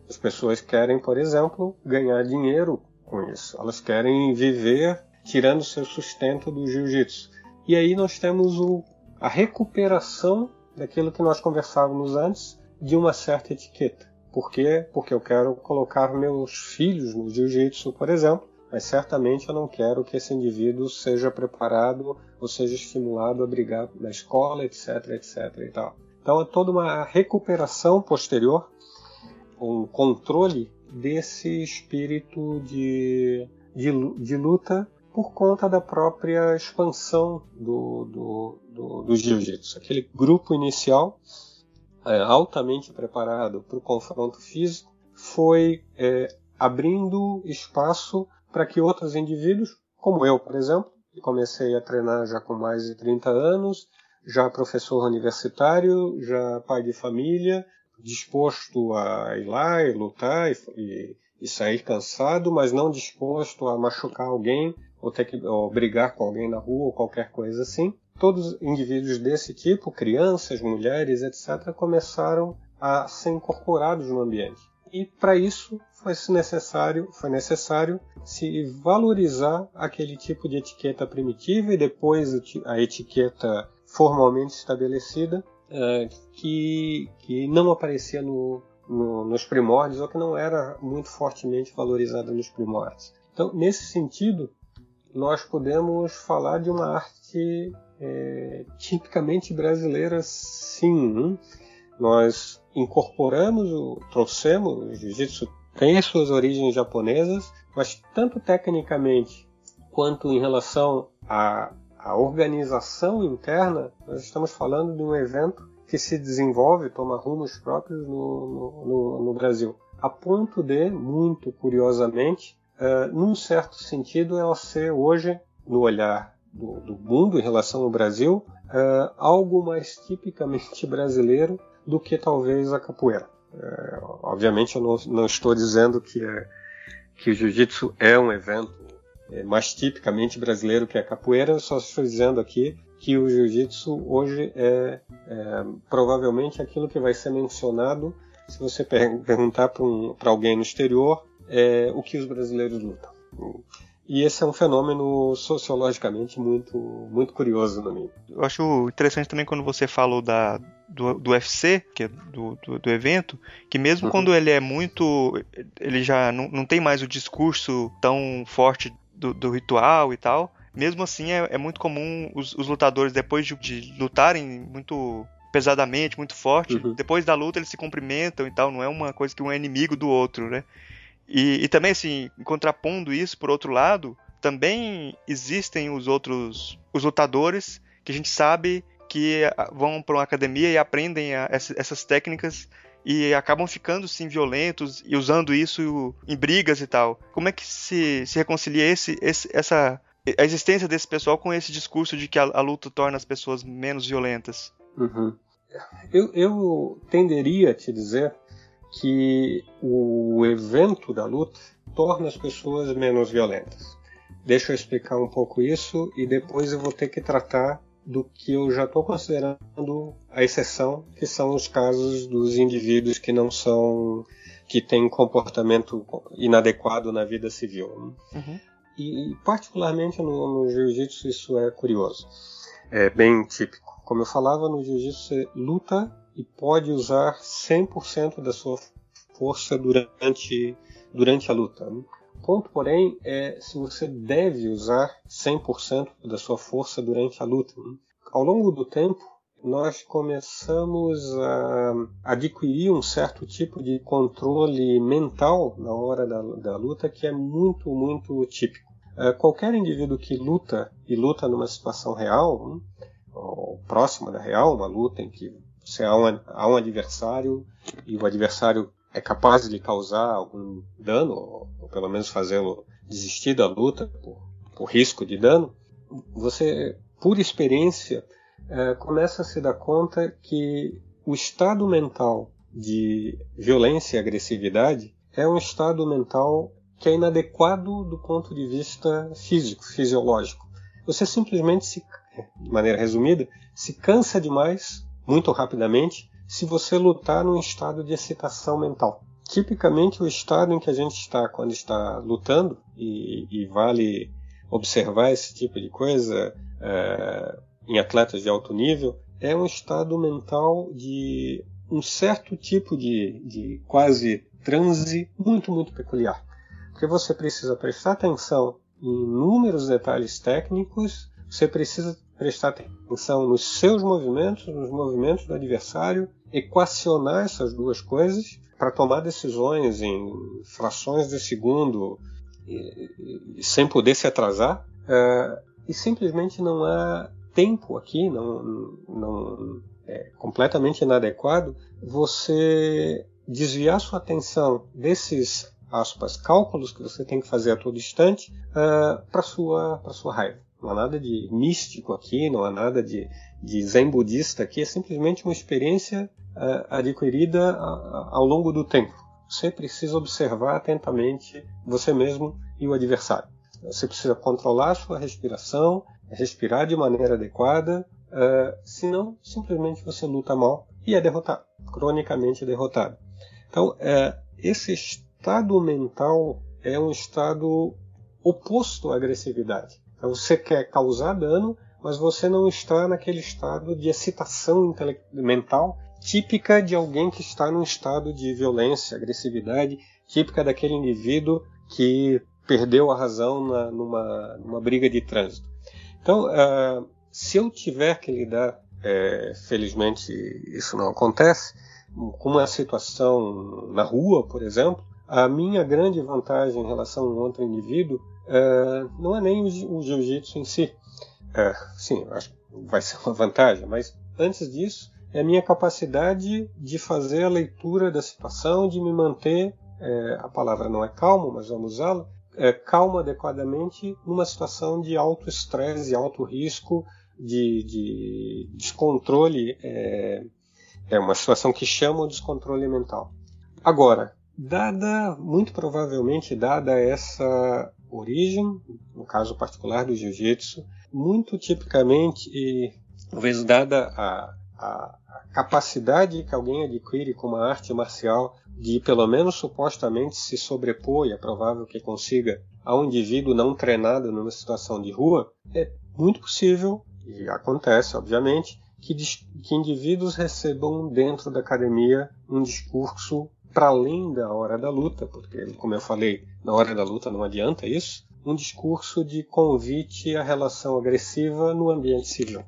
As pessoas querem, por exemplo, ganhar dinheiro com isso. Elas querem viver tirando seu sustento do jiu-jitsu. E aí nós temos o, a recuperação daquilo que nós conversávamos antes de uma certa etiqueta. Por quê? Porque eu quero colocar meus filhos no jiu-jitsu, por exemplo, mas certamente eu não quero que esse indivíduo seja preparado ou seja estimulado a brigar na escola, etc, etc e tal. Então é toda uma recuperação posterior, um controle desse espírito de, de, de luta por conta da própria expansão do, do, do, do jiu-jitsu. Aquele grupo inicial, é, altamente preparado para o confronto físico, foi é, abrindo espaço para que outros indivíduos, como eu, por exemplo, que comecei a treinar já com mais de 30 anos, já professor universitário, já pai de família, disposto a ir lá e lutar e, e, sair cansado, mas não disposto a machucar alguém ou ter que ou brigar com alguém na rua ou qualquer coisa assim. Todos indivíduos desse tipo, crianças, mulheres, etc., começaram a ser incorporados no ambiente. E para isso foi necessário, foi necessário se valorizar aquele tipo de etiqueta primitiva e depois a etiqueta formalmente estabelecida uh, que, que não aparecia no, no, nos primórdios ou que não era muito fortemente valorizada nos primórdios. Então, nesse sentido, nós podemos falar de uma arte é, tipicamente brasileira, sim. Hein? Nós incorporamos, trouxemos, o jiu-jitsu tem as suas origens japonesas, mas tanto tecnicamente quanto em relação à, à organização interna, nós estamos falando de um evento que se desenvolve, toma rumos próprios no, no, no Brasil. A ponto de, muito curiosamente, uh, num certo sentido, ela ser hoje, no olhar do, do mundo em relação ao Brasil, uh, algo mais tipicamente brasileiro do que talvez a capoeira. Uh, obviamente, eu não, não, estou dizendo que, é, que o jiu-jitsu é um evento é, mais tipicamente brasileiro que a capoeira, só estou dizendo aqui que o jiu-jitsu hoje é, é, provavelmente aquilo que vai ser mencionado se você perguntar para um, alguém no exterior é, o que os brasileiros lutam. E esse é um fenômeno sociologicamente muito, muito curioso no mim. Eu acho interessante também quando você falou da, do, do UFC, que é do, do, do evento, que mesmo uhum. quando ele é muito. Ele já não, não tem mais o discurso tão forte do, do ritual e tal. Mesmo assim, é, é muito comum os, os lutadores, depois de, de, lutarem muito pesadamente, muito forte, uhum. depois da luta eles se cumprimentam e tal. Não é uma coisa que um é inimigo do outro, né? E, e também, assim, contrapondo isso, por outro lado, também existem os outros os lutadores que a gente sabe que vão para uma academia e aprendem a, essas técnicas e acabam ficando sim violentos e usando isso em brigas e tal. Como é que se, se reconcilia esse, esse, essa a existência desse pessoal com esse discurso de que a, a luta torna as pessoas menos violentas? Uhum. Eu, eu tenderia a te dizer que o evento da luta torna as pessoas menos violentas. Deixa eu explicar um pouco isso e depois eu vou ter que tratar do que eu já estou considerando a exceção, que são os casos dos indivíduos que não são, que têm comportamento inadequado na vida civil. Uhum. E, particularmente no, no jiu-jitsu isso é curioso, é bem típico. Como eu falava, no jiu-jitsu você luta e pode usar 100% da sua força durante, durante a luta. ponto, porém, é se você deve usar 100% da sua força durante a luta. Ao longo do tempo, nós começamos a adquirir um certo tipo de controle mental na hora da, da luta que é muito, muito típico. É, qualquer indivíduo que luta e luta numa situação real, ou próxima da real, uma luta em que você há um, há um adversário e o adversário é capaz de causar algum dano, ou, ou pelo menos fazê-lo desistir da luta por, por risco de dano, você, por experiência, é, começa a se dar conta que o estado mental de violência e agressividade é um estado mental que é inadequado do ponto de vista físico, fisiológico. Você simplesmente se, de maneira resumida, se cansa demais muito rapidamente se você lutar num estado de excitação mental. Tipicamente o estado em que a gente está quando está lutando e, e vale observar esse tipo de coisa é, em atletas de alto nível, é um estado mental de um certo tipo de, de quase transe muito, muito peculiar. Porque você precisa prestar atenção em inúmeros detalhes técnicos, você precisa prestar atenção nos seus movimentos, nos movimentos do adversário, equacionar essas duas coisas para tomar decisões em frações de segundo e, e, sem poder se atrasar. Uh, e simplesmente não há tempo aqui, não, não é completamente inadequado você desviar sua atenção desses aspas cálculos que você tem que fazer a todo instante uh, para sua para sua raiva. Não há nada de místico aqui, não há nada de, de zen budista aqui, é simplesmente uma experiência uh, adquirida a, a, ao longo do tempo. Você precisa observar atentamente você mesmo e o adversário. Você precisa controlar a sua respiração, respirar de maneira adequada, uh, senão simplesmente você luta mal e é derrotado, cronicamente derrotado. Então, uh, esse estado mental é um estado oposto à agressividade. Você quer causar dano, mas você não está naquele estado de excitação mental típica de alguém que está num estado de violência, agressividade, típica daquele indivíduo que perdeu a razão na, numa, numa briga de trânsito. Então, uh, se eu tiver que lidar, é, felizmente isso não acontece, com uma situação na rua, por exemplo, a minha grande vantagem em relação a um outro indivíduo uh, não é nem o, o jiu-jitsu em si. Uh, sim, acho que vai ser uma vantagem, mas antes disso, é a minha capacidade de fazer a leitura da situação, de me manter, é, a palavra não é calmo, mas vamos usá-la, é, calma adequadamente numa situação de alto estresse, alto risco, de, de descontrole. É, é uma situação que chama o descontrole mental. Agora, dada, muito provavelmente dada essa origem, no caso particular do jiu-jitsu, muito tipicamente, e talvez dada a, a, a capacidade que alguém adquire com uma arte marcial de pelo menos supostamente se sobrepor, e é provável que consiga, a um indivíduo não treinado numa situação de rua, é muito possível, e acontece obviamente, que, que indivíduos recebam dentro da academia um discurso para além da hora da luta, porque, como eu falei, na hora da luta não adianta isso, um discurso de convite à relação agressiva no ambiente civil.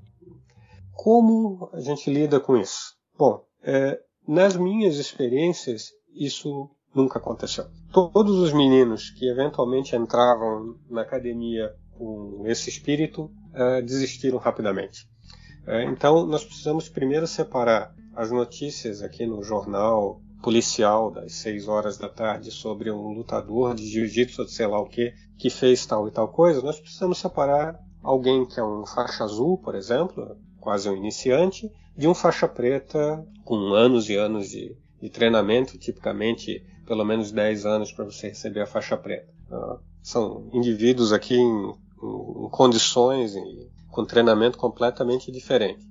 Como a gente lida com isso? Bom, é, nas minhas experiências, isso nunca aconteceu. Todos os meninos que eventualmente entravam na academia com esse espírito uh, desistiram rapidamente. Uh, então, nós precisamos primeiro separar as notícias aqui no jornal policial das 6 horas da tarde sobre um lutador de jiu-jitsu, sei lá o que, que fez tal e tal coisa. Nós precisamos separar alguém que é um faixa azul, por exemplo, quase um iniciante, de um faixa preta com anos e anos de, de treinamento, tipicamente pelo menos 10 anos para você receber a faixa preta. Uh, são indivíduos aqui em, em, em condições e com treinamento completamente diferente.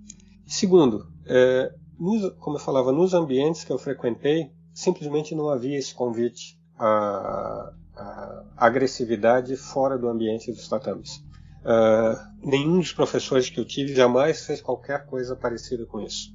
Segundo, é, nos, como eu falava, nos ambientes que eu frequentei, simplesmente não havia esse convite à, à agressividade fora do ambiente dos tatames. Uh, nenhum dos professores que eu tive jamais fez qualquer coisa parecida com isso.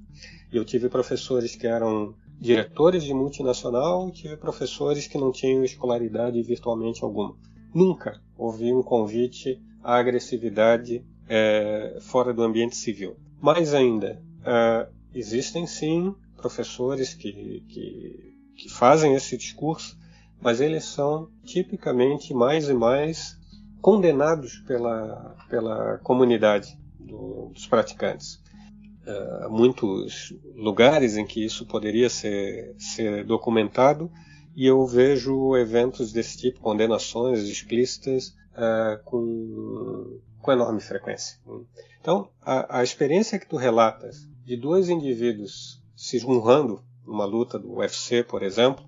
Eu tive professores que eram diretores de multinacional e tive professores que não tinham escolaridade virtualmente alguma. Nunca ouvi um convite à agressividade é, fora do ambiente civil. Mais ainda, uh, existem sim professores que, que, que fazem esse discurso, mas eles são tipicamente mais e mais condenados pela, pela comunidade do, dos praticantes. Uh, muitos lugares em que isso poderia ser, ser documentado e eu vejo eventos desse tipo, condenações explícitas, uh, com, com enorme frequência. Então, a, a experiência que tu relatas de dois indivíduos se esmurrando numa luta do UFC, por exemplo,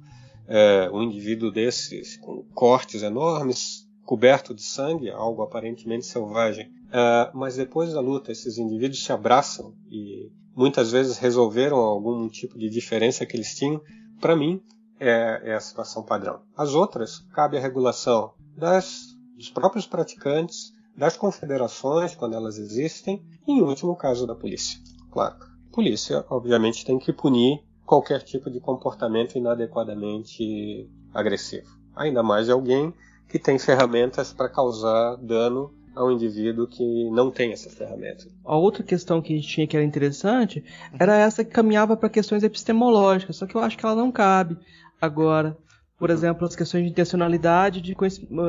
é, um indivíduo desses com cortes enormes, coberto de sangue, algo aparentemente selvagem. Uh, mas depois da luta, esses indivíduos se abraçam e muitas vezes resolveram algum tipo de diferença que eles tinham. Para mim, é, é, a situação padrão. As outras, cabe a regulação das, dos próprios praticantes, das confederações, quando elas existem, e, em último caso, da polícia. Claro, polícia, obviamente, tem que punir qualquer tipo de comportamento inadequadamente agressivo. Ainda mais alguém que tem ferramentas para causar dano a um indivíduo que não tem essas ferramentas. A outra questão que a gente tinha que era interessante era essa que caminhava para questões epistemológicas, só que eu acho que ela não cabe agora. Por exemplo, as questões de intencionalidade de,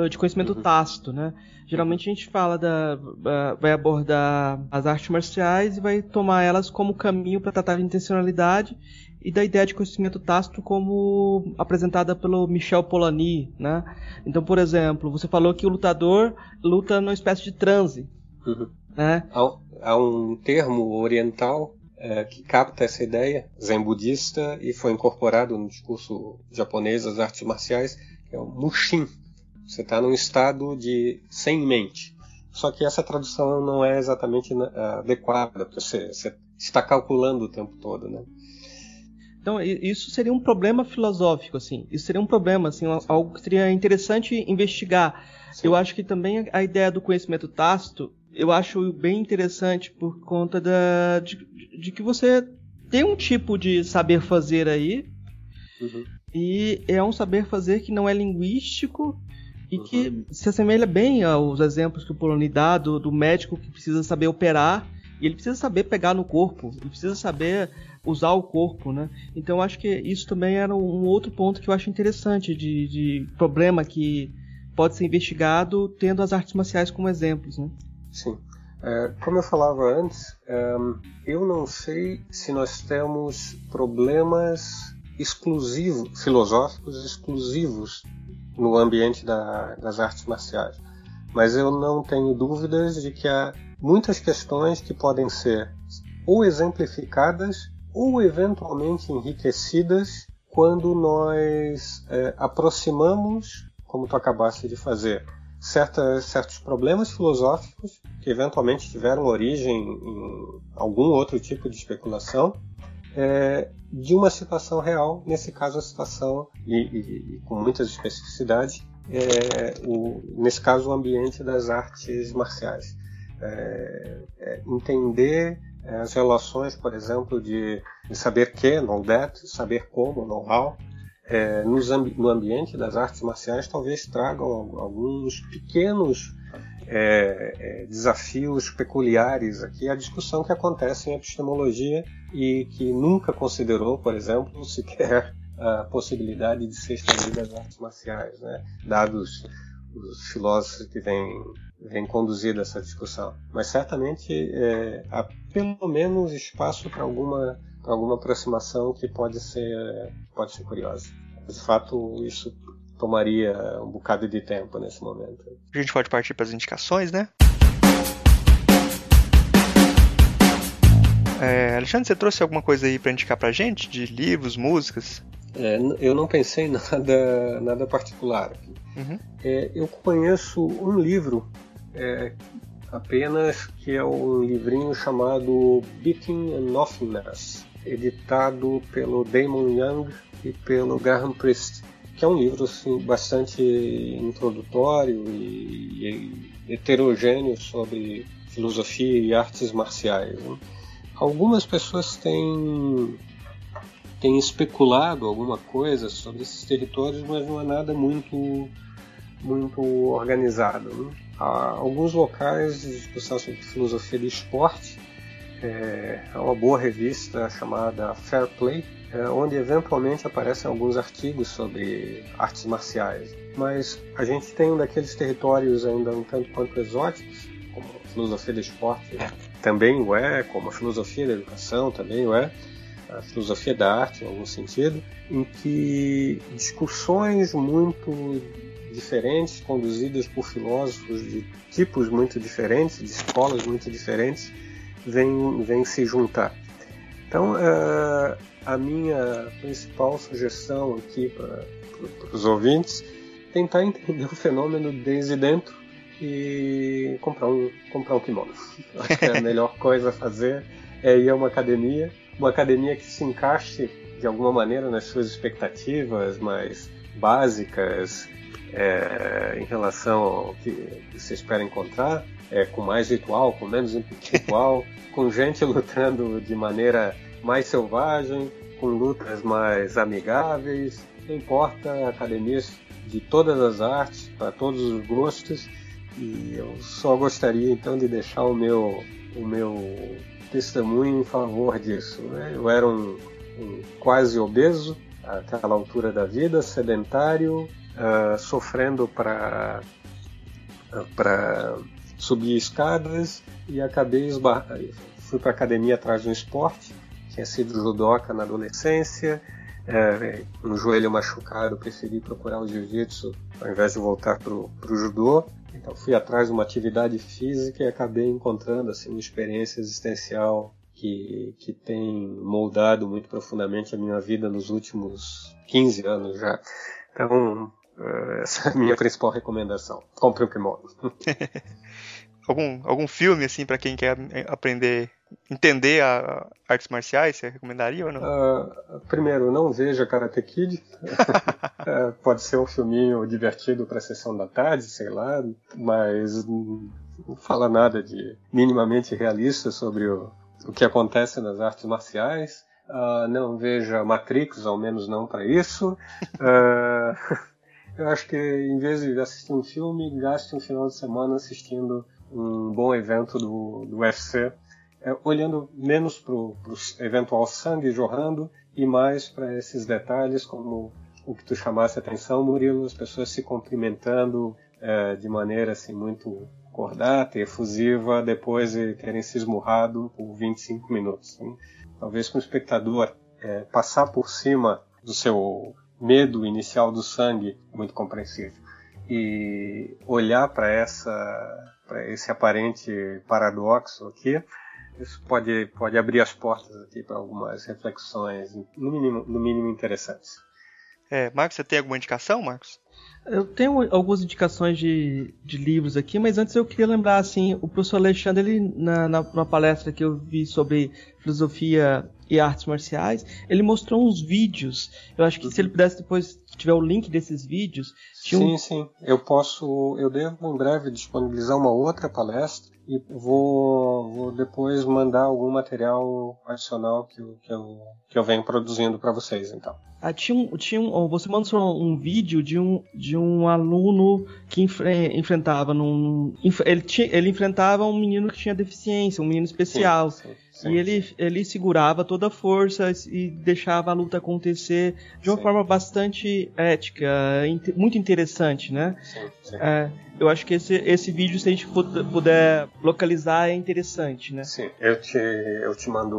de conhecimento uhum. tácito, né? Geralmente a gente fala da. vai abordar as artes marciais e vai tomar elas como caminho para tratar de intencionalidade e da ideia de conhecimento tácito como apresentada pelo Michel Polanyi, né? Então, por exemplo, você falou que o lutador luta numa espécie de transe, uhum. né? Há, um termo oriental é, que capta essa ideia, zen budista, e foi incorporado no discurso japonês das artes marciais, que é o mushin. Você está num estado de sem mente. Só que essa tradução não é exatamente né, adequada, porque você, você está calculando o tempo todo, né? Então, isso seria um problema filosófico, assim. Isso seria um problema, assim, algo que seria interessante investigar. Sim. Eu acho que também a ideia do conhecimento tácito, eu acho bem interessante por conta da, de, de que você tem um tipo de saber fazer aí, uhum. e é um saber fazer que não é linguístico e uhum. que se assemelha bem aos exemplos que o Poloni dá do, do médico que precisa saber operar, e ele precisa saber pegar no corpo, ele precisa saber usar o corpo, né? Então acho que isso também era um outro ponto que eu acho interessante de, de problema que pode ser investigado tendo as artes marciais como exemplos, né? Sim. É, como eu falava antes, é, eu não sei se nós temos problemas exclusivos, filosóficos exclusivos no ambiente da, das artes marciais. Mas eu não tenho dúvidas de que há muitas questões que podem ser ou exemplificadas ou eventualmente enriquecidas quando nós é, aproximamos, como tu acabaste de fazer, certos problemas filosóficos que eventualmente tiveram origem em algum outro tipo de especulação é, de uma situação real, nesse caso a situação, e, e, e com muitas especificidades, é, o, nesse caso o ambiente das artes marciais. É, é entender é, as relações, por exemplo, de, de saber que, know that, saber como, know how, é, ambi no ambiente das artes marciais talvez tragam alguns pequenos é, é, desafios peculiares aqui à discussão que acontece em epistemologia e que nunca considerou, por exemplo, sequer a possibilidade de ser estendida às artes marciais, né? dados os filósofos que vêm vem conduzido essa discussão. Mas certamente é, há pelo menos espaço para alguma, alguma aproximação que pode ser, pode ser curiosa. De fato, isso tomaria um bocado de tempo nesse momento. A gente pode partir para as indicações, né? É, Alexandre, você trouxe alguma coisa aí para indicar para gente? De livros, músicas? É, eu não pensei em nada, nada particular. Uhum. É, eu conheço um livro é, apenas que é um livrinho chamado Beating and Nothingness, editado pelo Damon Young e pelo Graham Priest, que é um livro assim, bastante introdutório e, e heterogêneo sobre filosofia e artes marciais. Né? Algumas pessoas têm tem especulado alguma coisa sobre esses territórios, mas não é nada muito, muito organizado. Né? Há alguns locais de discussão sobre filosofia do esporte. É, há uma boa revista chamada Fair Play, é, onde eventualmente aparecem alguns artigos sobre artes marciais. Mas a gente tem um daqueles territórios ainda um tanto quanto exóticos, como a filosofia do esporte também o é, como a filosofia da educação também o é, a filosofia da arte em algum sentido, em que discussões muito diferentes, conduzidas por filósofos de tipos muito diferentes, de escolas muito diferentes, vêm, vêm se juntar. Então, uh, a minha principal sugestão aqui para os ouvintes tentar entender o fenômeno desde dentro e comprar um, comprar um kimono. Acho que é a melhor coisa a fazer é ir a uma academia, uma academia que se encaixe de alguma maneira nas suas expectativas mais básicas é, em relação ao que você espera encontrar, é, com mais ritual, com menos ritual, com gente lutando de maneira mais selvagem, com lutas mais amigáveis, não importa, academias de todas as artes, para todos os gostos, e eu só gostaria então de deixar o meu, o meu testemunho em favor disso. Né? Eu era um, um quase obeso, àquela altura da vida, sedentário, uh, sofrendo para para subir escadas e acabei fui para academia atrás de um esporte tinha sido judoca na adolescência, é, um joelho machucado, preferi procurar o jiu-jitsu ao invés de voltar para o judô. Então fui atrás de uma atividade física e acabei encontrando assim, uma experiência existencial que, que tem moldado muito profundamente a minha vida nos últimos 15 anos já. Então, é, essa é a minha principal recomendação. Compre um kimono. algum, algum filme assim para quem quer aprender entender a, a artes marciais você recomendaria ou não uh, primeiro não veja Karate Kid uh, pode ser um filminho divertido para sessão da tarde sei lá mas não fala nada de minimamente realista sobre o, o que acontece nas artes marciais uh, não veja Matrix ao menos não para isso. Eu acho que em vez de assistir um filme gaste um final de semana assistindo um bom evento do, do UFC, é, olhando menos para o eventual sangue jorrando e mais para esses detalhes como o que tu chamasse atenção, Murilo, as pessoas se cumprimentando é, de maneira assim muito cordata e efusiva depois de terem se esmurrado por 25 minutos. Hein? Talvez para o espectador é, passar por cima do seu medo inicial do sangue, muito compreensível, e olhar para essa para esse aparente paradoxo aqui, isso pode, pode abrir as portas aqui para algumas reflexões, no mínimo, no mínimo interessantes. É, Marcos, você tem alguma indicação, Marcos? Eu tenho algumas indicações de, de livros aqui, mas antes eu queria lembrar assim, o professor Alexandre, ele, na, na, palestra que eu vi sobre filosofia e artes marciais, ele mostrou uns vídeos. Eu acho que se ele pudesse depois tiver o link desses vídeos. sim, um... sim. Eu posso. Eu devo em breve disponibilizar uma outra palestra e vou, vou depois mandar algum material adicional que eu, que eu, que eu venho produzindo para vocês, então. Ah, tinha um, tinha um, você mandou um vídeo de um, de um aluno que enfre, enfrentava num, ele, tinha, ele enfrentava um menino que tinha deficiência, um menino especial. Sim, sim. Sim, e ele, ele segurava toda a força e deixava a luta acontecer de uma forma bastante ética, muito interessante, né? É, eu acho que esse, esse vídeo, se a gente puder localizar, é interessante, né? Sim, eu te, eu te mando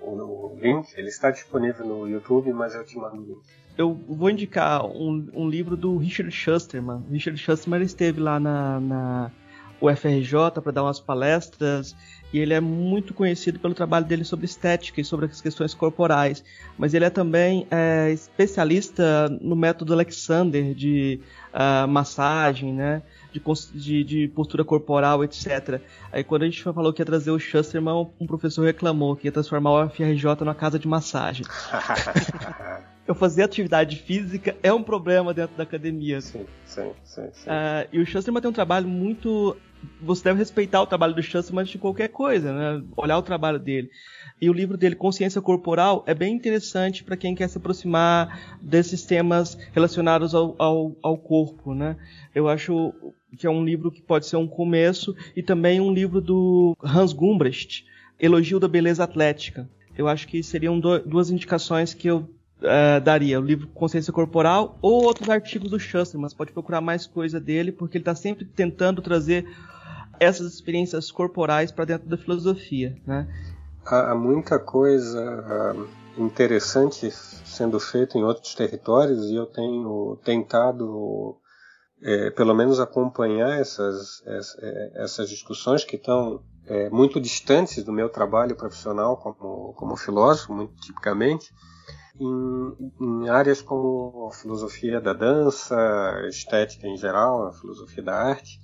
o, link, ele está disponível no YouTube, mas eu te mando o link. Eu vou indicar um, um livro do Richard Schusterman. Richard Schusterman esteve lá na, na UFRJ para dar umas palestras e ele é muito conhecido pelo trabalho dele sobre estética e sobre as questões corporais. Mas ele é também é, especialista no método Alexander de uh, massagem, né? De, de, de, postura corporal, etc. Aí quando a gente falou que ia trazer o Schusterman, um professor reclamou que ia transformar o UFRJ numa casa de massagem. eu fazer atividade física é um problema dentro da academia. Sim, sim, sim. sim. Uh, e o Schusterman tem um trabalho muito você deve respeitar o trabalho do Schuster antes de qualquer coisa, né? Olhar o trabalho dele. E o livro dele, Consciência Corporal, é bem interessante para quem quer se aproximar desses temas relacionados ao, ao, ao, corpo, né? Eu acho que é um livro que pode ser um começo e também um livro do Hans Gumbrecht, Elogio da Beleza Atlética. Eu acho que seriam duas indicações que eu uh, daria. O livro Consciência Corporal ou outros artigos do Schuster, mas pode procurar mais coisa dele, porque ele está sempre tentando trazer essas experiências corporais para dentro da filosofia, né? Há muita coisa interessante sendo feita em outros territórios e eu tenho tentado, é, pelo menos, acompanhar essas, essas discussões que estão é, muito distantes do meu trabalho profissional como, como filósofo, muito tipicamente, em, em, áreas como a filosofia da dança, estética em geral, a filosofia da arte.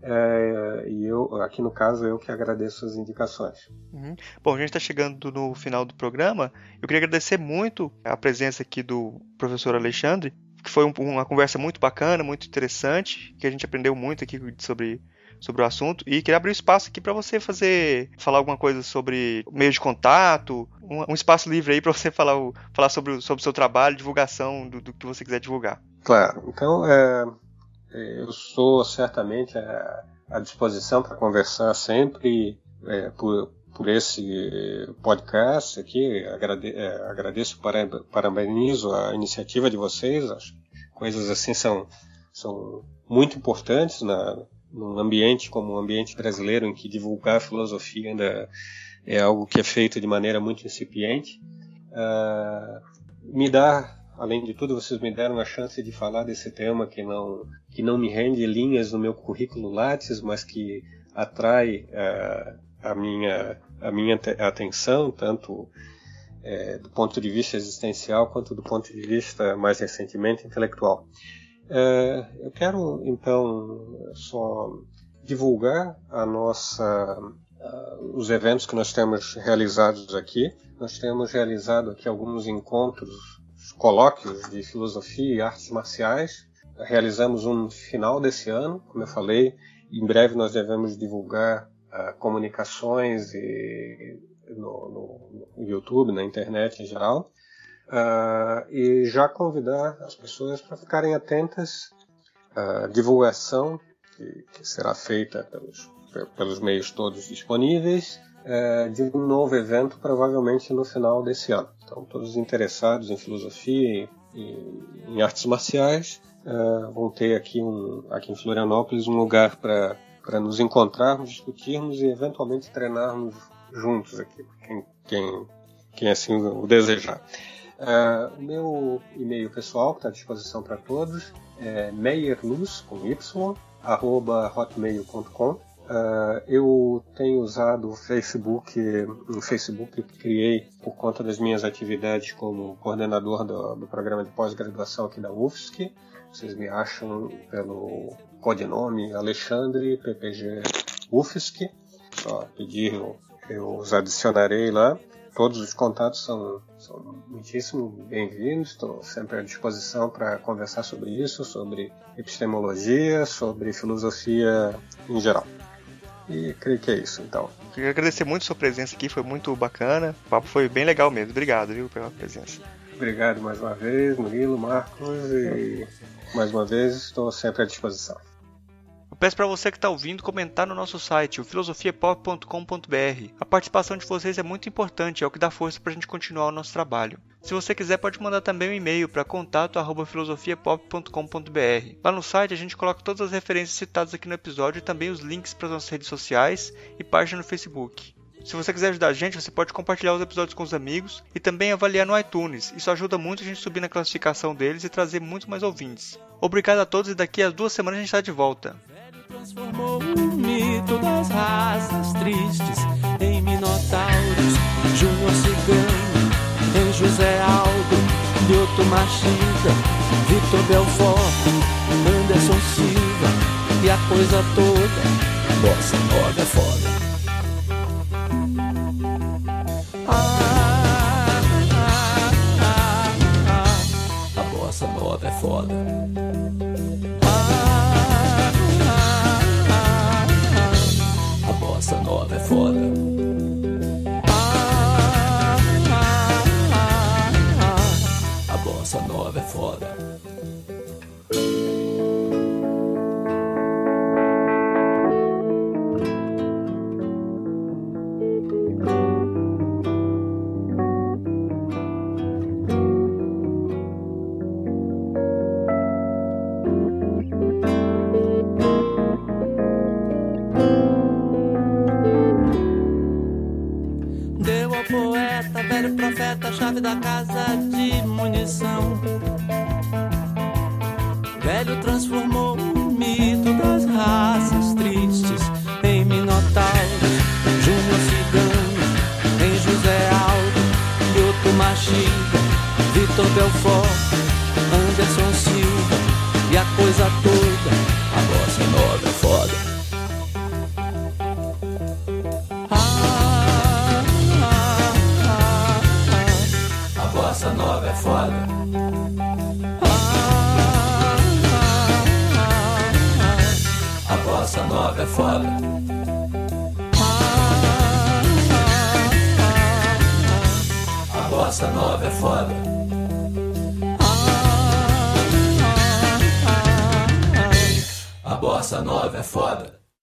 É, e eu, aqui no caso, eu que agradeço as indicações. Uhum. Bom, a gente está chegando no final do programa. Eu queria agradecer muito a presença aqui do professor Alexandre, que foi um, uma conversa muito bacana, muito interessante, que a gente aprendeu muito aqui sobre sobre o assunto e queria abrir um espaço aqui para você fazer falar alguma coisa sobre meio de contato, um, um espaço livre aí para você falar, o, falar sobre, sobre o seu trabalho, divulgação do, do que você quiser divulgar. Claro, então é, eu sou certamente à, à disposição para conversar sempre é, por, por esse podcast aqui. Agrade, é, agradeço, parabenizo a iniciativa de vocês. As coisas assim são, são muito importantes na, num ambiente como o ambiente brasileiro, em que divulgar filosofia ainda é algo que é feito de maneira muito incipiente. Uh, me dá além de tudo, vocês me deram a chance de falar desse tema que não, que não me rende linhas no meu currículo Lattes, mas que atrai uh, a, minha, a minha atenção, tanto é, do ponto de vista existencial quanto do ponto de vista, mais recentemente, intelectual. Uh, eu quero, então, só divulgar a nossa, uh, os eventos que nós temos realizados aqui. Nós temos realizado aqui alguns encontros colóquios de filosofia e artes marciais. Realizamos um final desse ano, como eu falei. Em breve nós devemos divulgar uh, comunicações e, no, no, YouTube, na internet em geral. Uh, e já convidar as pessoas para ficarem atentas à divulgação que, que será feita pelos, pelos meios todos disponíveis é, de um novo evento, provavelmente no final desse ano. Então, todos os interessados em filosofia e em artes marciais é, vão ter aqui, um, aqui em Florianópolis um lugar para nos encontrarmos, discutirmos e eventualmente treinarmos juntos aqui, quem, quem, quem assim o desejar. É, o meu e-mail pessoal, que está à disposição para todos, é meyerluz, com y, arroba hotmail.com. Uh, eu tenho usado o Facebook, o Facebook que criei por conta das minhas atividades como coordenador do, do programa de pós-graduação aqui da UFSC. Vocês me acham pelo codinome Alexandre PPG UFSC. Só pedir, eu, eu os adicionarei lá. Todos os contatos são, são muitíssimo bem-vindos. Estou sempre à disposição para conversar sobre isso, sobre epistemologia, sobre filosofia em geral. E creio que é isso, então. Queria agradecer muito a sua presença aqui, foi muito bacana. O papo foi bem legal mesmo. Obrigado, viu, pela presença. Obrigado mais uma vez, Murilo, Marcos, e mais uma vez estou sempre à disposição. Peço para você que está ouvindo comentar no nosso site, o filosofiapop.com.br. A participação de vocês é muito importante, é o que dá força para a gente continuar o nosso trabalho. Se você quiser, pode mandar também um e-mail para contato@filosofiapop.com.br. Lá no site a gente coloca todas as referências citadas aqui no episódio e também os links para as nossas redes sociais e página no Facebook. Se você quiser ajudar a gente, você pode compartilhar os episódios com os amigos e também avaliar no iTunes. Isso ajuda muito a gente subir na classificação deles e trazer muito mais ouvintes. Obrigado a todos e daqui a duas semanas a gente está de volta. Transformou o mito das raças tristes em minotauros, Júnior Cigano tem José Aldo, Newton Machida, Vitor Belfort, Anderson Silva e a coisa toda. Bossa Nova é foda. Ah, ah, ah, é foda.